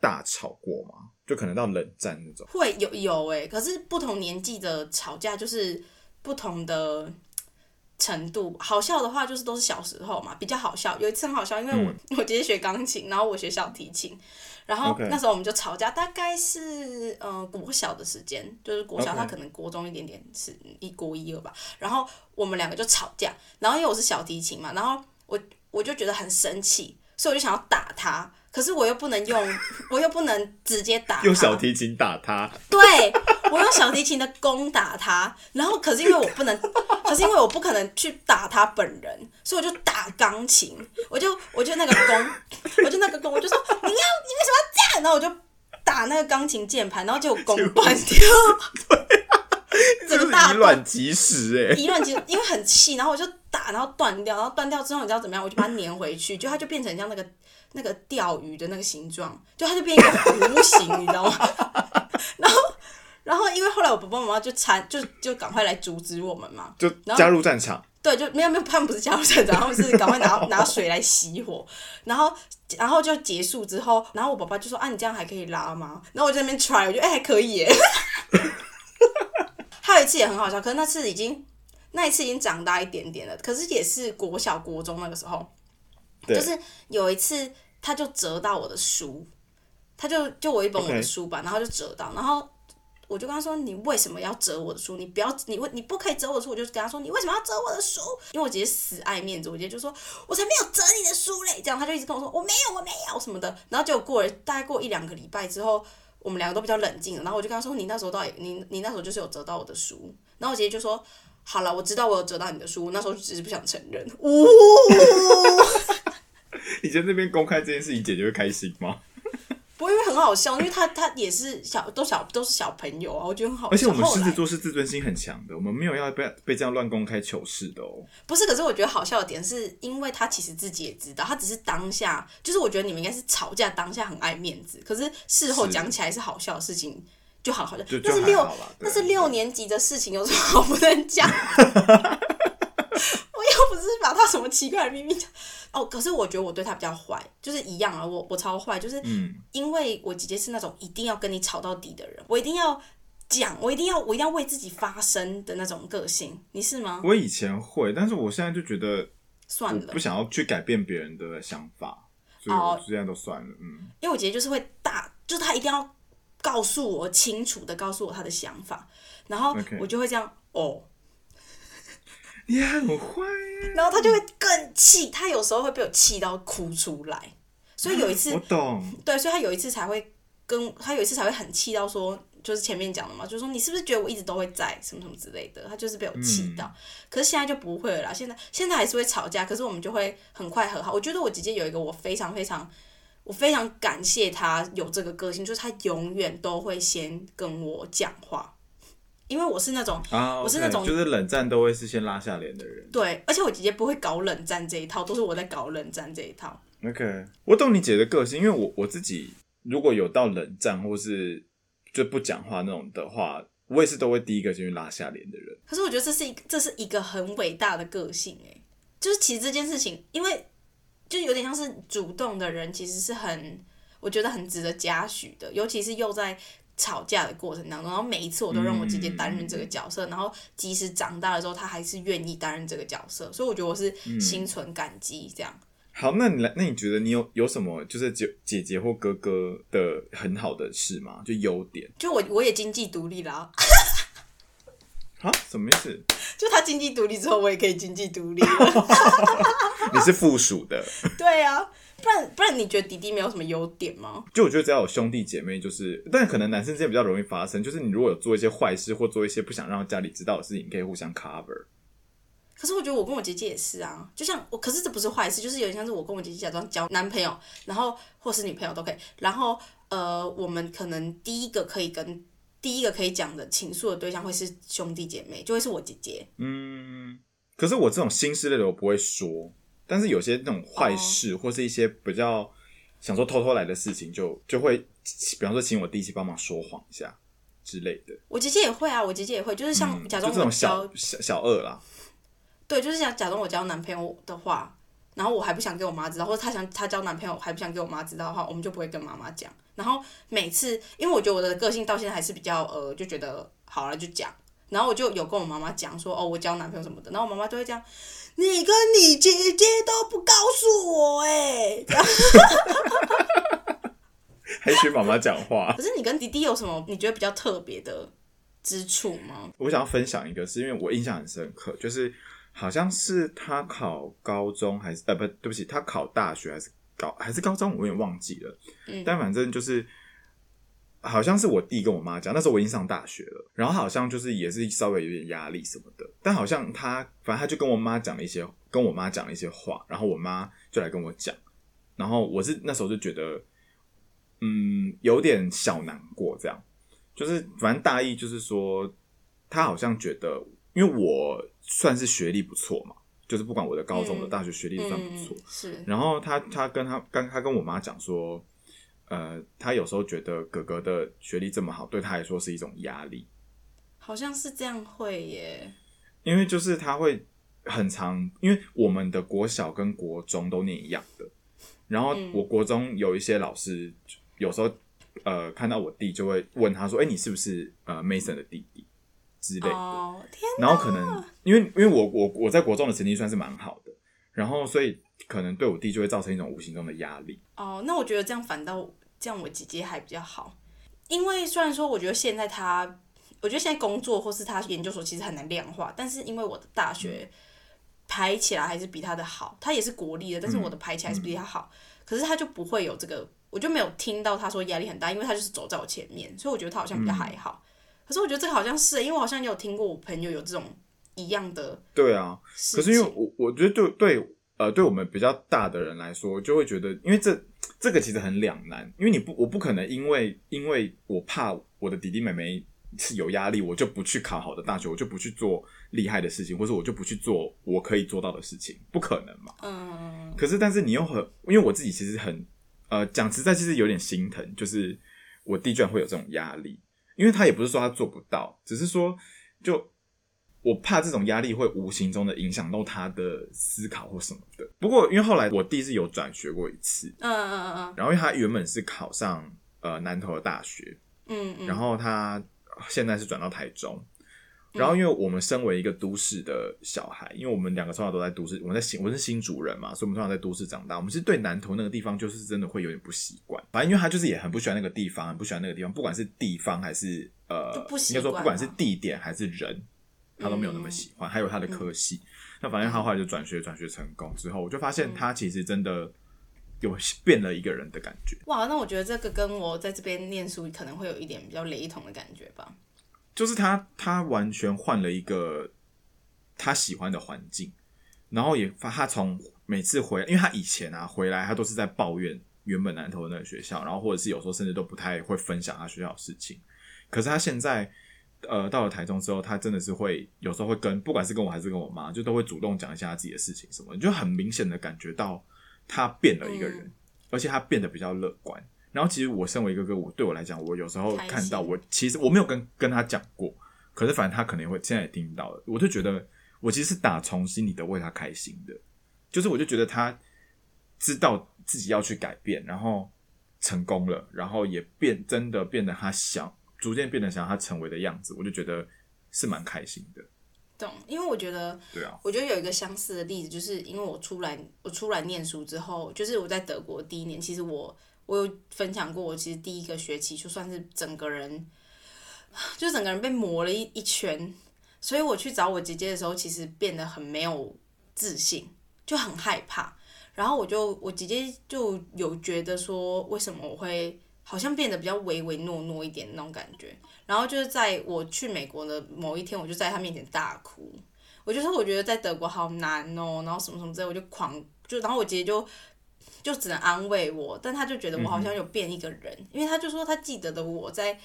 S2: 大吵过吗？就可能到冷战那种。
S1: 会有有哎、可是不同年纪的吵架就是不同的程度。好笑的话就是都是小时候嘛，比较好笑。有一次很好笑，因为我、[LAUGHS] 我姐姐学钢琴，然后我学小提琴，然后那时候我们就吵架，大概是呃国小的时间，就是国小他可能国中一点点是一国一二吧，然后我们两个就吵架，然后因为我是小提琴嘛，然后我我就觉得很生气，所以我就想要打他。可是我又不能用，[LAUGHS] 我又不能直接打，
S2: 用小提琴打他，
S1: 对我用小提琴的弓打他，然后可是因为我不能，[LAUGHS] 可是因为我不可能去打他本人，所以我就打钢琴，我就我就那个弓，我就那个弓，我就说你要你为什么要这样？然后我就打那个钢琴键盘，然后结果弓断掉，
S2: 这
S1: 个大
S2: 以卵击石哎、
S1: 一乱其实因为很气，然后我就打，然后断掉，然后断掉之后你知道怎么样？我就把它粘回去，就它就变成像那个那个钓鱼的那个形状，就它就变一个弧形，你知道吗？[LAUGHS] 然后然后因为后来我爸爸妈妈就参就就赶快来阻止我们嘛，
S2: 就加入战场。
S1: 对，就没有没有，他们不是加入战场，他们是赶快拿 [LAUGHS] 拿水来熄火，然后然后就结束之后，然后我爸爸就说啊，你这样还可以拉吗？然后我就在那边 try，我觉得哎、还可以耶。[LAUGHS] 还有一次也很好笑，可是那次已经那一次已经长大一点点了，可是也是国小国中那个时候，就是有一次他就折到我的书，他就就我一本我的书吧然后就折到，然后。我就跟他说：“你为什么要折我的书？你不要，你为你不可以折我的书。”我就跟他说：“你为什么要折我的书？”因为我姐姐死爱面子，我姐姐就说：“我才没有折你的书嘞！”这样他就一直跟我说：“我没有，我没有什么的。”然后结果过了大概过一两个礼拜之后，我们两个都比较冷静了。然后我就跟他说：“你那时候到底，你你那时候就是有折到我的书。”然后我姐姐就说：“好了，我知道我有折到你的书，那时候只是不想承认。”呜，[LAUGHS]
S2: 你在那边公开这件事情，姐姐会开心吗？
S1: 不过因为很好笑，因为他他也是小都小都是小朋友啊，我觉得很好笑。
S2: 而且我们狮子座是自尊心很强的，我们没有要被被这样乱公开糗事的哦。
S1: 不是，可是我觉得好笑的点是因为他其实自己也知道，他只是当下，就是我觉得你们应该是吵架当下很爱面子，可是事后
S2: 是
S1: 讲起来是好笑的事情，就好好笑。
S2: 就
S1: 那是六那是六年级的事情，有什么好不能讲？[LAUGHS] 是把他什么奇怪的秘密讲。哦，可是我觉得我对他比较坏，就是一样啊，我我超坏，就是
S2: 嗯，
S1: 因为我姐姐是那种一定要跟你吵到底的人，我一定要讲，我一定要我一定要为自己发声的那种个性。你是吗？
S2: 我以前会，但是我现在就觉得
S1: 算了
S2: 不，想要去改变别人的想法，所以
S1: 哦
S2: 我现在都算了。嗯，
S1: 因为我姐姐就是会大，就是她一定要告诉我清楚的告诉我她的想法，然后我就会这样哦，
S2: 你很坏耶，
S1: 然后他就会更气，他有时候会被我气到哭出来，所以有一次
S2: 我懂，
S1: 对，所以他有一次才会跟他有一次才会很气到说，就是前面讲的嘛，就是说你是不是觉得我一直都会在什么什么之类的，他就是被我气到，可是现在就不会了啦，现在现在还是会吵架，可是我们就会很快和好。我觉得我姐姐有一个我非常非常。我非常感谢她有这个个性，就是她永远都会先跟我讲话，因为我是那种
S2: 啊，
S1: 我是那种
S2: 就是冷战都会是先拉下脸的人。
S1: 对，而且我姐姐不会搞冷战这一套，都是我在搞冷战这一套。
S2: OK，我懂你姐的个性，因为我我自己如果有到冷战或是就不讲话那种的话，我也是都会第一个先去拉下脸的人。
S1: 可是我觉得这是一个这是一个很伟大的个性哎，就是其实这件事情，因为就有点像是主动的人，其实是很我觉得很值得嘉许的，尤其是又在吵架的过程当中，然后每一次我都让我姐姐担任这个角色，然后即使长大了之后，她还是愿意担任这个角色，所以我觉得我是心存感激这样。
S2: 好，那你来，那你觉得你有有什么就是姐姐姐或哥哥的很好的事吗？就优点
S1: 就我我也经济独立啦，
S2: 啊？什么意思？[LAUGHS]
S1: 就他经济独立之后，我也可以经济独立了。[LAUGHS]
S2: 你是附属的？
S1: 对啊，不然不然你觉得弟弟没有什么优点吗？
S2: 就我觉得只要有兄弟姐妹，就是，但可能男生之间比较容易发生，就是你如果有做一些坏事或做一些不想让家里知道的事情，你可以互相 cover。
S1: 可是我觉得我跟我姐姐也是啊，就像我，可是这不是坏事，就是有点像是我跟我姐姐假装交男朋友，然后或是女朋友都可以，然后呃，我们可能第一个可以跟第一个可以讲的倾诉的对象会是兄弟姐妹，就会是我姐姐。
S2: 嗯，可是我这种心事类的我不会说，但是有些那种坏事、或是一些比较想说偷偷来的事情就，就会，比方说请我弟一起帮忙说谎一下之类的，
S1: 我姐姐也会啊，我姐姐也会，就是像
S2: 嗯
S1: 假装
S2: 这种小小小恶啦。
S1: 对，就是想假装我交男朋友的话，然后我还不想给我妈知道，或者她想她交男朋友还不想给我妈知道的话，我们就不会跟妈妈讲。然后每次，因为我觉得我的个性到现在还是比较呃，就觉得好了就讲。然后我就有跟我妈妈讲说，哦，我交男朋友什么的。然后我妈妈就会这样，你跟你姐姐都不告诉我、欸，哎。[LAUGHS]
S2: 还学妈妈讲话
S1: 可。是你跟弟弟有什么你觉得比较特别的之处吗？
S2: 我想要分享一个，是因为我印象很深刻，就是好像是他考高中还是呃不对不起，他考大学还是高还是高中，我有点忘记了。
S1: 嗯
S2: 但反正就是好像是我弟跟我妈讲，那时候我已经上大学了，然后好像就是也是稍微有点压力什么的，但好像他反正他就跟我妈讲了一些跟我妈讲了一些话，然后我妈就来跟我讲，然后我是那时候就觉得嗯有点小难过这样。就是反正大意就是说，他好像觉得，因为我算是学历不错嘛，就是不管我的高中的
S1: 嗯
S2: 大学学历都算不错，
S1: 嗯，是，
S2: 然后他他跟他刚他跟我妈讲说，呃，他有时候觉得哥哥的学历这么好，对他来说是一种压力，
S1: 好像是这样会耶。
S2: 因为就是他会很长，因为我们的国小跟国中都念一样的，然后
S1: 嗯
S2: 我国中有一些老师有时候呃看到我弟就会问他说，哎、你是不是呃 Mason 的弟弟？之类的。
S1: 哦，天
S2: 然后可能因为因为我我我在国中的成绩算是蛮好的，然后所以可能对我弟就会造成一种无形中的压力。
S1: 哦，那我觉得这样反倒这样我姐姐还比较好，因为虽然说我觉得现在她，我觉得现在工作或是她研究所其实很难量化，但是因为我的大学排起来还是比她的好，她也是国立的，但是我的排起来是比她好，可是她就不会有这个，我就没有听到她说压力很大，因为她就是走在我前面，所以我觉得她好像比较还好。可是我觉得这个好像是，因为我好像也有听过我朋友有这种一样的
S2: 对啊，可是因为我我觉得对对呃对我们比较大的人来说，就会觉得，因为这这个其实很两难，因为你不我不可能因为因为我怕我的弟弟妹妹是有压力，我就不去考好的大学，我就不去做厉害的事情，或者我就不去做我可以做到的事情，不可能嘛。
S1: 嗯，
S2: 可是但是你又很，因为我自己其实很呃讲实在，其实有点心疼，就是我弟居然会有这种压力，因为他也不是说他做不到，只是说就我怕这种压力会无形中的影响到他的思考或什么的。不过因为后来我弟是有转学过一次，
S1: 嗯嗯嗯嗯
S2: 然后因为他原本是考上呃南投的大学，
S1: 嗯嗯，
S2: 然后他现在是转到台中。然后，因为我们身为一个都市的小孩，因为我们两个从小都在都市，我们在新我是新主人嘛，所以我们从小在都市长大。我们是对南投那个地方，就是真的会有点不习惯。反正因为他就是也很不喜欢那个地方，很不喜欢那个地方，不管是地方还是呃，
S1: 不
S2: 应该说不管是地点还是人，他都没有那么喜欢。还有他的科系，那反正他后来就转学，转学成功之后，我就发现他其实真的有变了一个人的感觉。
S1: 哇，那我觉得这个跟我在这边念书可能会有一点比较雷同的感觉吧。
S2: 就是他他完全换了一个他喜欢的环境，然后也发他从每次回来，因为他以前啊回来他都是在抱怨原本南投的那个学校，然后或者是有时候甚至都不太会分享他学校的事情。可是他现在呃到了台中之后，他真的是会有时候会跟不管是跟我还是跟我妈，就都会主动讲一下他自己的事情什么，你就很明显的感觉到他变了一个人，
S1: 嗯
S2: 而且他变得比较乐观。然后其实我身为一个哥，我对我来讲，我有时候看到我其实我没有跟跟他讲过，可是反正他可能会现在也听到了，我就觉得我其实是打从心里的为他开心的，就是我就觉得他知道自己要去改变，然后成功了，然后也变真的变得他想逐渐变得想要他成为的样子，我就觉得是蛮开心的。
S1: 懂，因为我觉得，
S2: 对啊，
S1: 我觉得有一个相似的例子，就是因为我出来，我出来念书之后，就是我在德国第一年，其实我我有分享过，我其实第一个学期就算是整个人，[SIGHS] 就整个人被磨了一一圈，所以我去找我姐姐的时候，其实变得很没有自信，就很害怕。然后我就我姐姐就有觉得说，为什么我会好像变得比较唯唯诺诺一点那种感觉。然后就是在我去美国的某一天，我就在他面前大哭。我就说我觉得在德国好难哦，然后什么什么之类，我就狂就，然后我姐姐就就只能安慰我，但她就觉得我好像有变一个人，因为她就说她记得的我在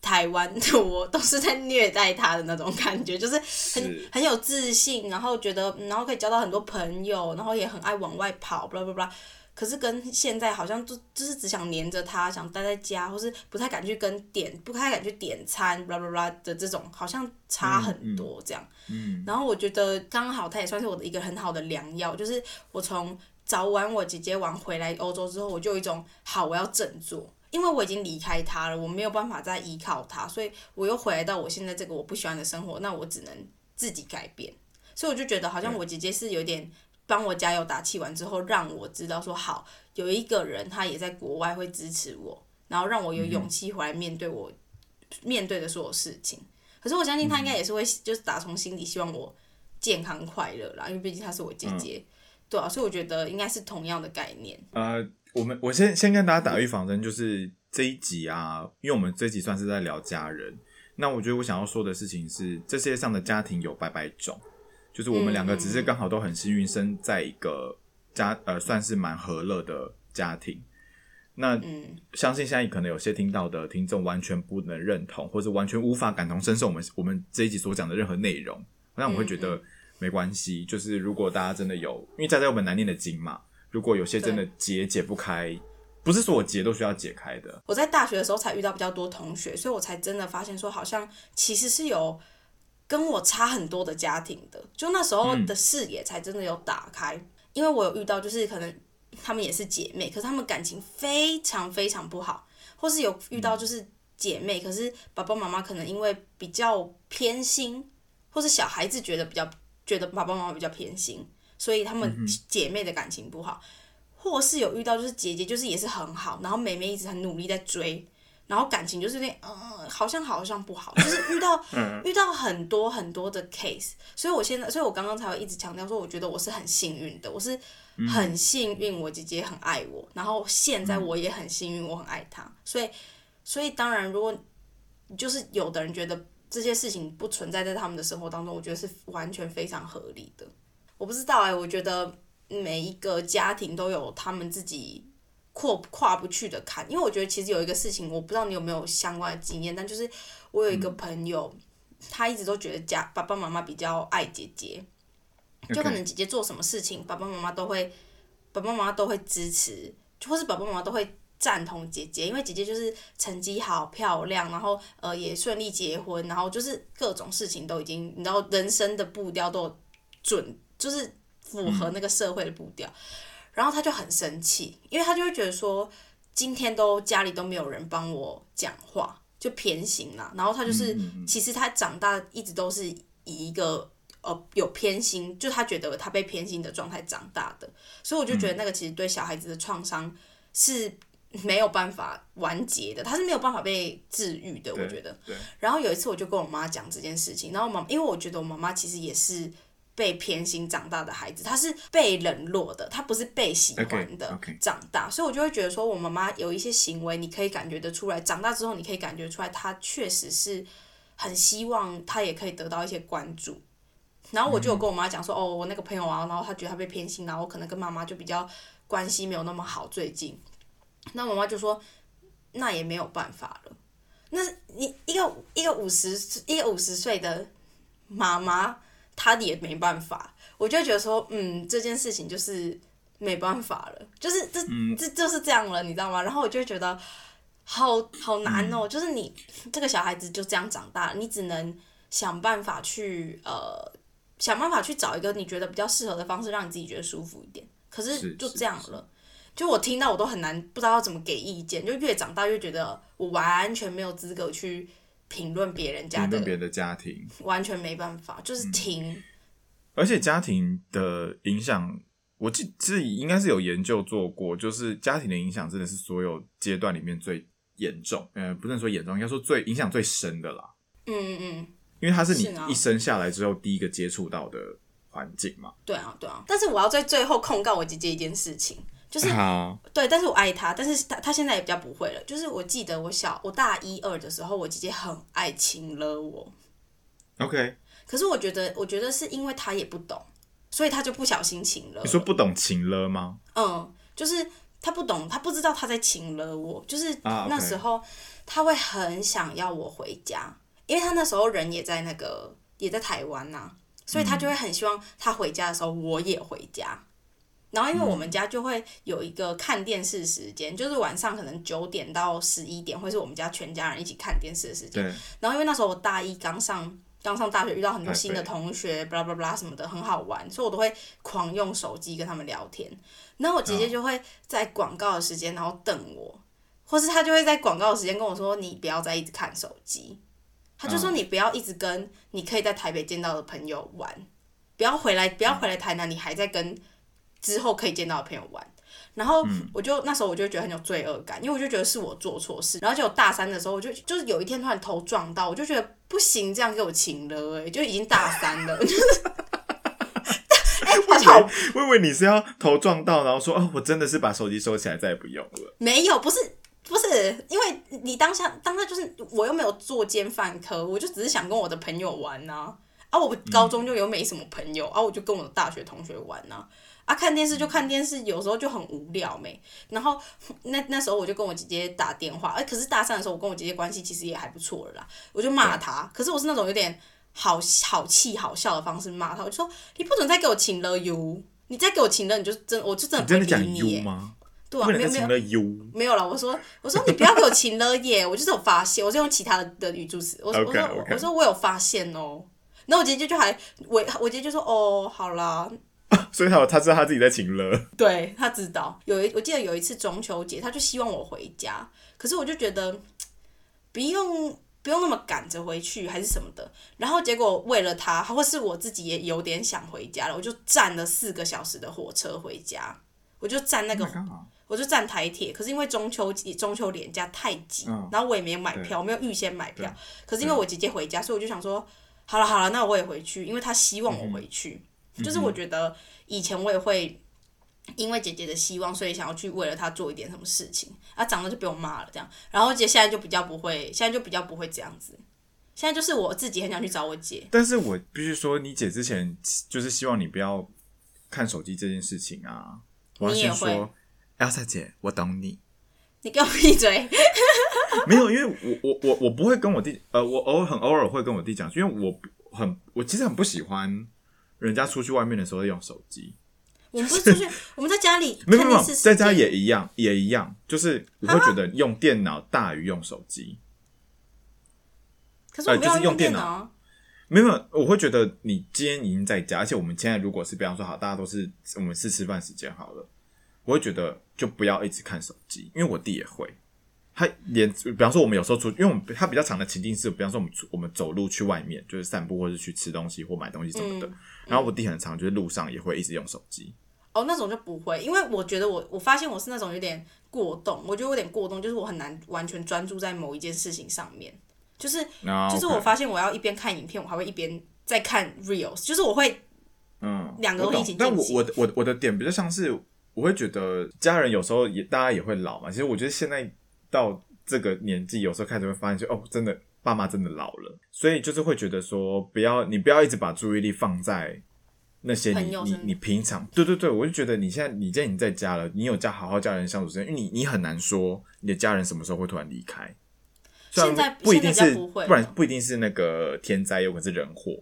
S1: 台湾的我 [LAUGHS] 都是在虐待她的那种感觉，就是很
S2: 是
S1: 很有自信，然后觉得嗯然后可以交到很多朋友，然后也很爱往外跑，巴拉巴拉。可是跟现在好像就就是只想黏着他，想待在家，或是不太敢去跟点，不太敢去点餐，巴拉巴拉的这种，好像差很多这样。
S2: 嗯，
S1: 然后我觉得刚好他也算是我的一个很好的良药，就是我从找完我姐姐玩回来欧洲之后，我就有一种好我要振作，因为我已经离开他了，我没有办法再依靠他，所以我又回来到我现在这个我不喜欢的生活，那我只能自己改变。所以我就觉得好像我姐姐是有点帮我加油打气完之后，让我知道说好有一个人他也在国外会支持我，然后让我有勇气回来面对我、面对的所有事情。可是我相信他应该也是会，就是打从心底希望我健康快乐啦，因为毕竟他是我姐姐，对啊，所以我觉得应该是同样的概念。
S2: 呃，我们我先先跟大家打预防针，就是这一集啊，因为我们这一集算是在聊家人。那我觉得我想要说的事情是，这世界上的家庭有百百种，就是我们两个只是刚好都很幸运生在一个家呃算是蛮和乐的家庭。那
S1: 嗯，
S2: 相信现在可能有些听到的听众完全不能认同，或者完全无法感同身受我们我们这一集所讲的任何内容，那我会觉得没关系。就是如果大家真的有，因为家家有本难念的经嘛，如果有些真的结解不开，不是说我结都需要解开的。
S1: 我在大学的时候才遇到比较多同学，所以我才真的发现说，好像其实是有跟我差很多的家庭的，就那时候的视野才真的有打开。因为我有遇到，就是可能她们也是姐妹，可是她们感情非常非常不好，或是有遇到就是姐妹，可是爸爸妈妈可能因为比较偏心，或是小孩子觉得比较觉得爸爸妈妈比较偏心，所以他们姐妹的感情不好，或是有遇到就是姐姐就是也是很好，然后妹妹一直很努力在追。然后感情就是那嗯，好像好像不好，就是遇到 [LAUGHS] 遇到很多很多的 case，所以我现在，所以我刚刚才会一直强调说，我觉得我是很幸运的，我是很幸运，我姐姐很爱我，然后现在我也很幸运，我很爱她，所以所以当然，如果就是有的人觉得这些事情不存在在他们的生活当中，我觉得是完全非常合理的。我不知道哎，我觉得每一个家庭都有他们自己。跨跨不去的坎，因为我觉得其实有一个事情，我不知道你有没有相关的经验，但就是我有一个朋友，他一直都觉得家爸爸妈妈比较爱姐姐，就可能姐姐做什么事情，爸爸妈妈都会爸爸妈妈都会支持，或是爸爸妈妈都会赞同姐姐，因为姐姐就是成绩好、漂亮，然后呃也顺利结婚，然后就是各种事情都已经，你知道人生的步调都准，就是符合那个社会的步调。然后他就很生气，因为他就会觉得说，今天都家里都没有人帮我讲话，就偏心啦。然后他就是，其实他长大一直都是以一个呃有偏心，就他觉得他被偏心的状态长大的。所以我就觉得那个其实对小孩子的创伤是没有办法完结的，他是没有办法被治愈的。我觉得。然后有一次我就跟我妈讲这件事情，然后妈，因为我觉得我妈妈其实也是。被偏心长大的孩子，他是被冷落的，他不是被喜欢的长大，所以我就会觉得说，我妈妈有一些行为，你可以感觉得出来，长大之后你可以感觉出来，她确实是很希望她也可以得到一些关注。然后我就有跟我妈讲说，哦，我那个朋友啊，然后他觉得他被偏心，然后可能跟妈妈就比较关系没有那么好，最近，那我妈就说，那也没有办法了，那你一个一个五十一个五十岁的妈妈。他也没办法，我就觉得说，嗯，这件事情就是没办法了，就是这这就是这样了，你知道吗？然后我就觉得好好难哦，就是你这个小孩子就这样长大，你只能想办法去呃想办法去找一个你觉得比较适合的方式，让你自己觉得舒服一点。可是就这样了，就我听到我都很难，不知道要怎么给意见。就越长大越觉得我完全没有资格去。评论别人家的
S2: 别人的家庭，
S1: 完全没办法，就是听。
S2: 而且家庭的影响，我记自己应该是有研究做过，就是家庭的影响真的是所有阶段里面最严重，呃，不能说严重，应该说最影响最深的啦。
S1: 嗯嗯嗯，
S2: 因为它是你一生下来之后第一个接触到的环境嘛。
S1: 对啊，对啊。但是我要在最后控告我姐姐一件事情。就是对，但是我爱他，但是他他现在也比较不会了。就是我记得我小我大一二的时候，我姐姐很爱亲了我。
S2: OK。
S1: 可是我觉得，我觉得是因为他也不懂，所以他就不小心亲了。
S2: 你说不懂亲了吗？
S1: 嗯，就是他不懂，他不知道他在亲了我。就是那时候他会很想要我回家，因为他那时候人也在那个也在台湾呐，所以他就会很希望他回家的时候我也回家。然后，因为我们家就会有一个看电视时间，就是晚上可能九点到十一点，会是我们家全家人一起看电视的时间。然后，因为那时候我大一刚上，刚上大学，遇到很多新的同学，巴拉巴拉什么的，很好玩，所以我都会狂用手机跟他们聊天。然后我姐姐就会在广告的时间，然后瞪我，或是她就会在广告的时间跟我说：“你不要再一直看手机。”她就说：“你不要一直跟你可以在台北见到的朋友玩，不要回来，不要回来台南，你还在跟。”之后可以见到的朋友玩，然后我就那时候我就觉得很有罪恶感，因为我就觉得是我做错事。然后就大三的时候，我就就是有一天突然头撞到，我就觉得不行，这样给我请了哎，就已经大三了，就 [LAUGHS] 是，[LAUGHS] 哎，我
S2: 以为你是要头撞到，然后说哦，我真的是把手机收起来，再也不用了。
S1: 没有，不是不是，因为你当下当下就是我又没有作奸犯科，我就只是想跟我的朋友玩呐。啊，我高中就有没什么朋友，啊，我就跟我的大学同学玩呐。啊，看电视就看电视，有时候就很无聊没。然后那那时候我就跟我姐姐打电话，哎，可是大三的时候我跟我姐姐关系其实也还不错了啦。我就骂她，可是我是那种有点好好气好笑的方式骂她，我就说你不准再给我请了哟，你再给我请了你就真我就真的不理你
S2: 吗？
S1: 对啊，没有没有没有了。我说我说你不要给我请了耶，我就是有发现，我是用其他的的语助词，我我说我说我有发现哦。然后我姐姐就还我我姐姐就说哦好啦。[LAUGHS]
S2: 所以他他知道他自己在请了，
S1: 对他知道有一我记得有一次中秋节，他就希望我回家，可是我就觉得不用不用那么赶着回去还是什么的。然后结果为了他，或是我自己也有点想回家了，我就站了四个小时的火车回家，我就站那个
S2: Oh
S1: 我就站台铁，可是因为中秋节中秋连假太挤，
S2: 嗯。
S1: 然后我也没有买票，我没有预先买票。可是因为我姐姐回家，所以我就想说，好了好了，那我也回去，因为她希望我回去。
S2: 嗯
S1: 就是我觉得以前我也会因为姐姐的希望，所以想要去为了她做一点什么事情，啊，长得就被我骂了这样。然后姐现在就比较不会，现在就比较不会这样子。现在就是我自己很想去找我姐，
S2: 但是我必须说，你姐之前就是希望你不要看手机这件事情啊。我要
S1: 你也
S2: 说，Elsa 姐，我懂你。
S1: 你给我闭嘴！[LAUGHS]
S2: 没有，因为我我我我不会跟我弟，呃，我偶尔很偶尔会跟我弟讲，因为我很我其实很不喜欢人家出去外面的时候用手机。
S1: 我们不是出去，[LAUGHS] 我们在家里
S2: 没有没有，在家也一样，也一样，就是我会觉得用电脑大于用手机。
S1: 可是
S2: 就是用电
S1: 电脑啊。
S2: 没有，没有我会觉得你今天已经在家，而且我们现在如果是比方说好，大家都是我们是吃饭时间好了，我会觉得就不要一直看手机，因为我弟也会，他连比方说我们有时候出，因为我们他比较长的情境是，比方说我们出我们走路去外面就是散步或者去吃东西或买东西什么的，
S1: 嗯
S2: 然后我弟很长就是路上也会一直用手机，
S1: 哦，那种就不会，因为我觉得我我发现我是那种有点过动，我觉得我有点过动，就是我很难完全专注在某一件事情上面，就是就是我发现我要一边看影片，我还会一边在看 reels，就是我会
S2: 嗯，
S1: 两个都一起
S2: 但我我我的我的点比较像是，我会觉得家人有时候也大家也会老嘛。其实我觉得现在到这个年纪，有时候开始会发现就，哦，真的爸妈真的老了，所以就是会觉得说，不要你不要一直把注意力放在那些
S1: 朋友
S2: 你你你平常对对对，我就觉得你现在你现在已经在家了，你有家好好家人相处时间，因为你你很难说你的家人什么时候会突然离开。虽然
S1: 现在
S2: 不一定是，
S1: 现在比较不会了
S2: 不然不一定是那个天灾，有可能是人祸，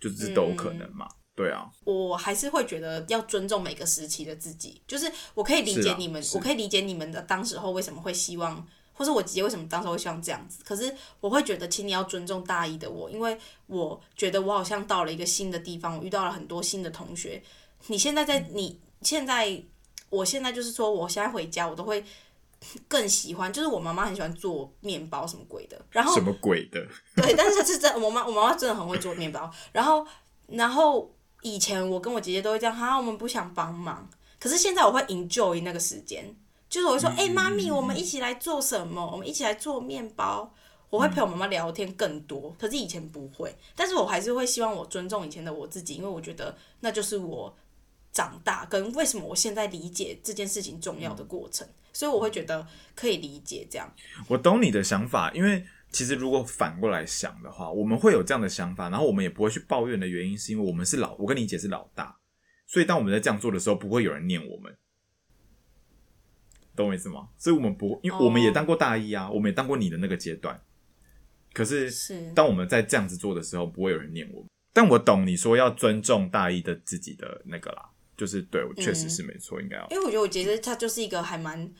S2: 就是都有可能嘛。对啊，
S1: 我还是会觉得要尊重每个时期的自己，就是我可以理
S2: 是啊
S1: 解你们，
S2: 是。
S1: 我可以理解你们的当时候为什么会希望，或是我姐姐为什么当时会希望这样子。可是我会觉得，请你要尊重大一的我，因为我觉得我好像到了一个新的地方，我遇到了很多新的同学。你现在在，你现在，我现在就是说，我现在回家，我都会更喜欢，就是我妈妈很喜欢做面包什么鬼的，然后
S2: 什么鬼的？[LAUGHS]
S1: 对，但是是真，我妈我妈妈真的很会做面包。然后，然后以前我跟我姐姐都会这样，哈，我们不想帮忙。可是现在我会 enjoy 那个时间，就是我会说，哎、妈咪，我们一起来做什么？我们一起来做面包。我会陪我妈妈聊天更多，可是以前不会。但是我还是会希望我尊重以前的我自己，因为我觉得那就是我长大跟为什么我现在理解这件事情重要的过程，所以我会觉得可以理解这样。
S2: 我懂你的想法，因为其实如果反过来想的话，我们会有这样的想法，然后我们也不会去抱怨的原因，是因为我们是老，我跟你姐是老大，所以当我们在这样做的时候，不会有人念我们，懂我意思吗？所以我们不，因为我们也当过大一啊，我们也当过你的那个阶段，可是
S1: 是
S2: 当我们在这样子做的时候，不会有人念我们。但我懂你说要尊重大一的自己的那个啦，就是对我确实是没错，应该要
S1: 因为我觉得我姐姐她就是一个还蛮，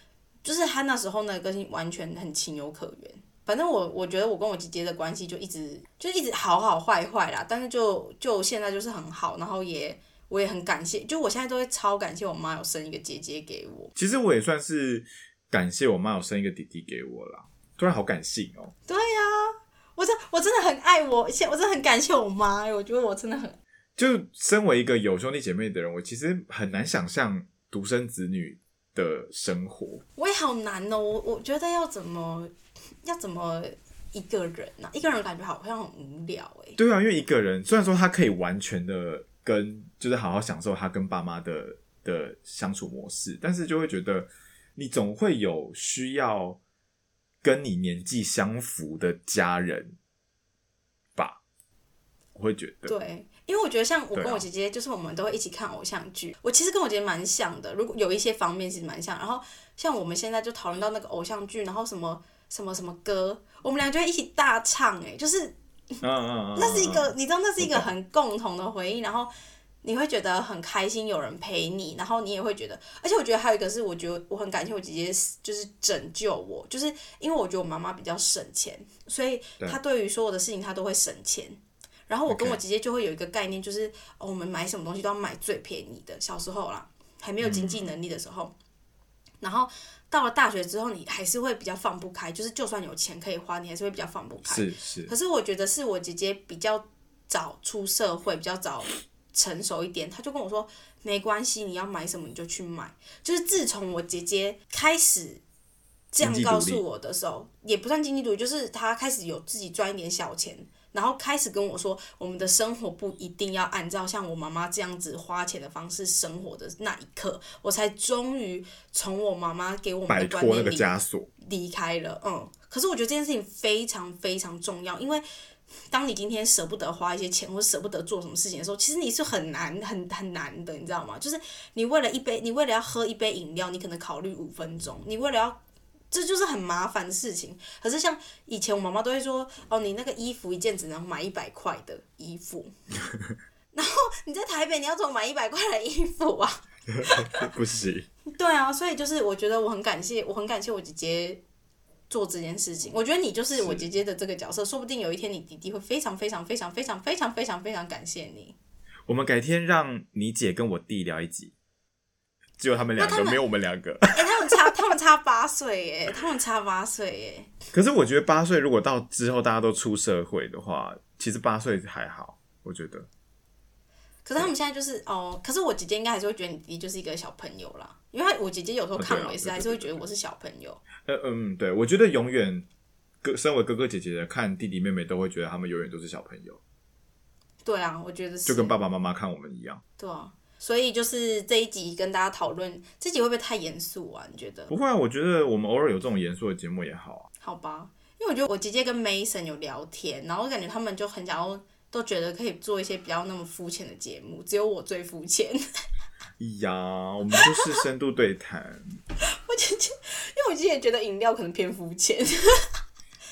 S1: 就是她那时候那个完全很情有可原。反正我我觉得我跟我姐姐的关系就一直就一直好好坏坏啦，但是就就现在就是很好，然后也我也很感谢，就我现在都会超感谢我妈有生一个姐姐给我。
S2: 其实我也算是感谢我妈有生一个弟弟给我啦，突然好感性哦、
S1: 对呀、我真我真的很爱我，现我真的很感谢我妈，我觉得我真的很
S2: 就身为一个有兄弟姐妹的人，我其实很难想象独生子女的生活。
S1: 我也好难哦，我我觉得要怎么要怎么一个人呢、一个人感觉好像很无聊哎、
S2: 对啊，因为一个人虽然说他可以完全的跟，就是好好享受他跟爸妈的的相处模式，但是就会觉得你总会有需要跟你年纪相符的家人吧，我会觉得。
S1: 对，因为我觉得像我跟我姐姐，就是我们都会一起看偶像剧。我其实跟我姐姐蛮像的，如果有一些方面其实蛮像。然后像我们现在就讨论到那个偶像剧，然后什么什么什么歌，我们俩就会一起大唱、哎，就是 [LAUGHS]
S2: 嗯嗯嗯，
S1: 那是一个，
S2: 嗯
S1: 你知道那是一个很共同的回忆，然后你会觉得很开心，有人陪你，然后你也会觉得，而且我觉得还有一个是，我觉得我很感谢我姐姐，就是拯救我，就是因为我觉得我妈妈比较省钱，所以她对。于所有的事情她都会省钱。然后我跟我姐姐就会有一个概念，就是、哦、我们买什么东西都要买最便宜的。小时候啦，还没有经济能力的时候，然后到了大学之后，你还是会比较放不开，就是就算有钱可以花，你还是会比较放不开。
S2: 是是
S1: 可是我觉得是我姐姐比较早出社会，比较早成熟一点，她就跟我说没关系，你要买什么你就去买。就是自从我姐姐开始这样告诉我的时候，也不算经济独立，就是她开始有自己赚一点小钱。然后开始跟我说，我们的生活不一定要按照像我妈妈这样子花钱的方式生活的那一刻，我才终于从我妈妈给我们的观念里
S2: 枷锁。
S1: 离开了，嗯。可是我觉得这件事情非常非常重要，因为当你今天舍不得花一些钱，或者舍不得做什么事情的时候，其实你是很难、很很难的，你知道吗？就是你为了一杯，你为了要喝一杯饮料，你可能考虑五分钟，你为了要。这就是很麻烦的事情。可是像以前我妈妈都会说，哦，你那个衣服一件只能买一百块的衣服，[LAUGHS] 然后你在台北你要怎么买一百块的衣服啊？[LAUGHS]
S2: 不行，
S1: 对啊，所以就是我觉得我很感谢，我很感谢我姐姐做这件事情。我觉得你就是我姐姐的这个角色，说不定有一天你弟弟会非常非常非常非常非常非常非常感谢你。
S2: 我们改天让你姐跟我弟聊一集，只有他们两个，没有我们两个。
S1: 们差他们差八岁耶，他们差八岁耶。
S2: 可是我觉得八岁如果到之后大家都出社会的话，其实八岁还好，我觉得。
S1: 可是他们现在就是哦，可是我姐姐应该还是会觉得你弟弟就是一个小朋友啦，因为我姐姐有时候看我也是，还是会觉得我是小朋友。
S2: 呃嗯，对，我觉得永远哥身为哥哥姐姐的看弟弟妹妹都会觉得他们永远都是小朋友，
S1: 对啊，我觉得是
S2: 就跟爸爸妈妈看我们一样。
S1: 对啊。所以就是这一集跟大家讨论，这集会不会太严肃啊？你觉得？
S2: 不会啊，我觉得我们偶尔有这种严肃的节目也好啊。
S1: 好吧，因为我觉得我直接跟 Mason 有聊天，然后我感觉他们就很想要，都觉得可以做一些比较那么肤浅的节目，只有我最肤浅。
S2: 呀，我们就是深度对谈，[LAUGHS]
S1: 我姐姐，因为我姐姐觉得饮料可能偏肤浅。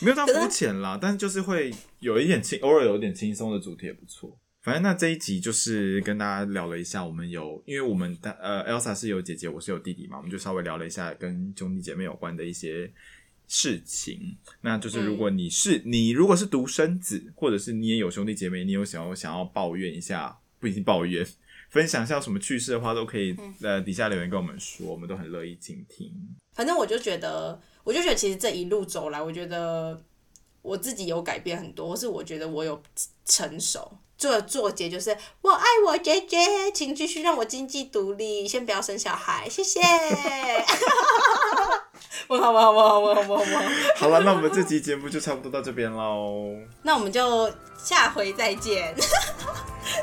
S2: 没有到肤浅啦，但是就是会有一点轻，偶尔有一点轻松的主题也不错。反正那这一集就是跟大家聊了一下，我们有，因为我们的呃，Elsa 是有姐姐，我是有弟弟嘛，我们就稍微聊了一下跟兄弟姐妹有关的一些事情。那就是如果你是、你如果是独生子，或者是你也有兄弟姐妹，你有想要想要抱怨一下，不一定抱怨，分享一下什么趣事的话，都可以呃底下留言跟我们说，我们都很乐意倾听。
S1: 反正我就觉得，我就觉得其实这一路走来，我觉得我自己有改变很多，或是我觉得我有成熟。做作结就是我爱我姐姐，请继续让我经济独立，先不要生小孩，谢谢。[LAUGHS] 问好问好问好问好问好问好。
S2: 好了，那我们这期节目就差不多到这边喽。
S1: 那我们就下回再见。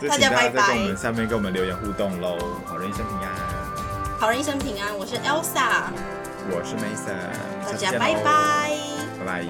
S1: 大家拜拜
S2: 我们下面跟我们留言互动喽。好人一生平安，
S1: 好人一生平安，我是 Elsa，
S2: 我是 Mason，
S1: 大家拜拜。
S2: 拜拜。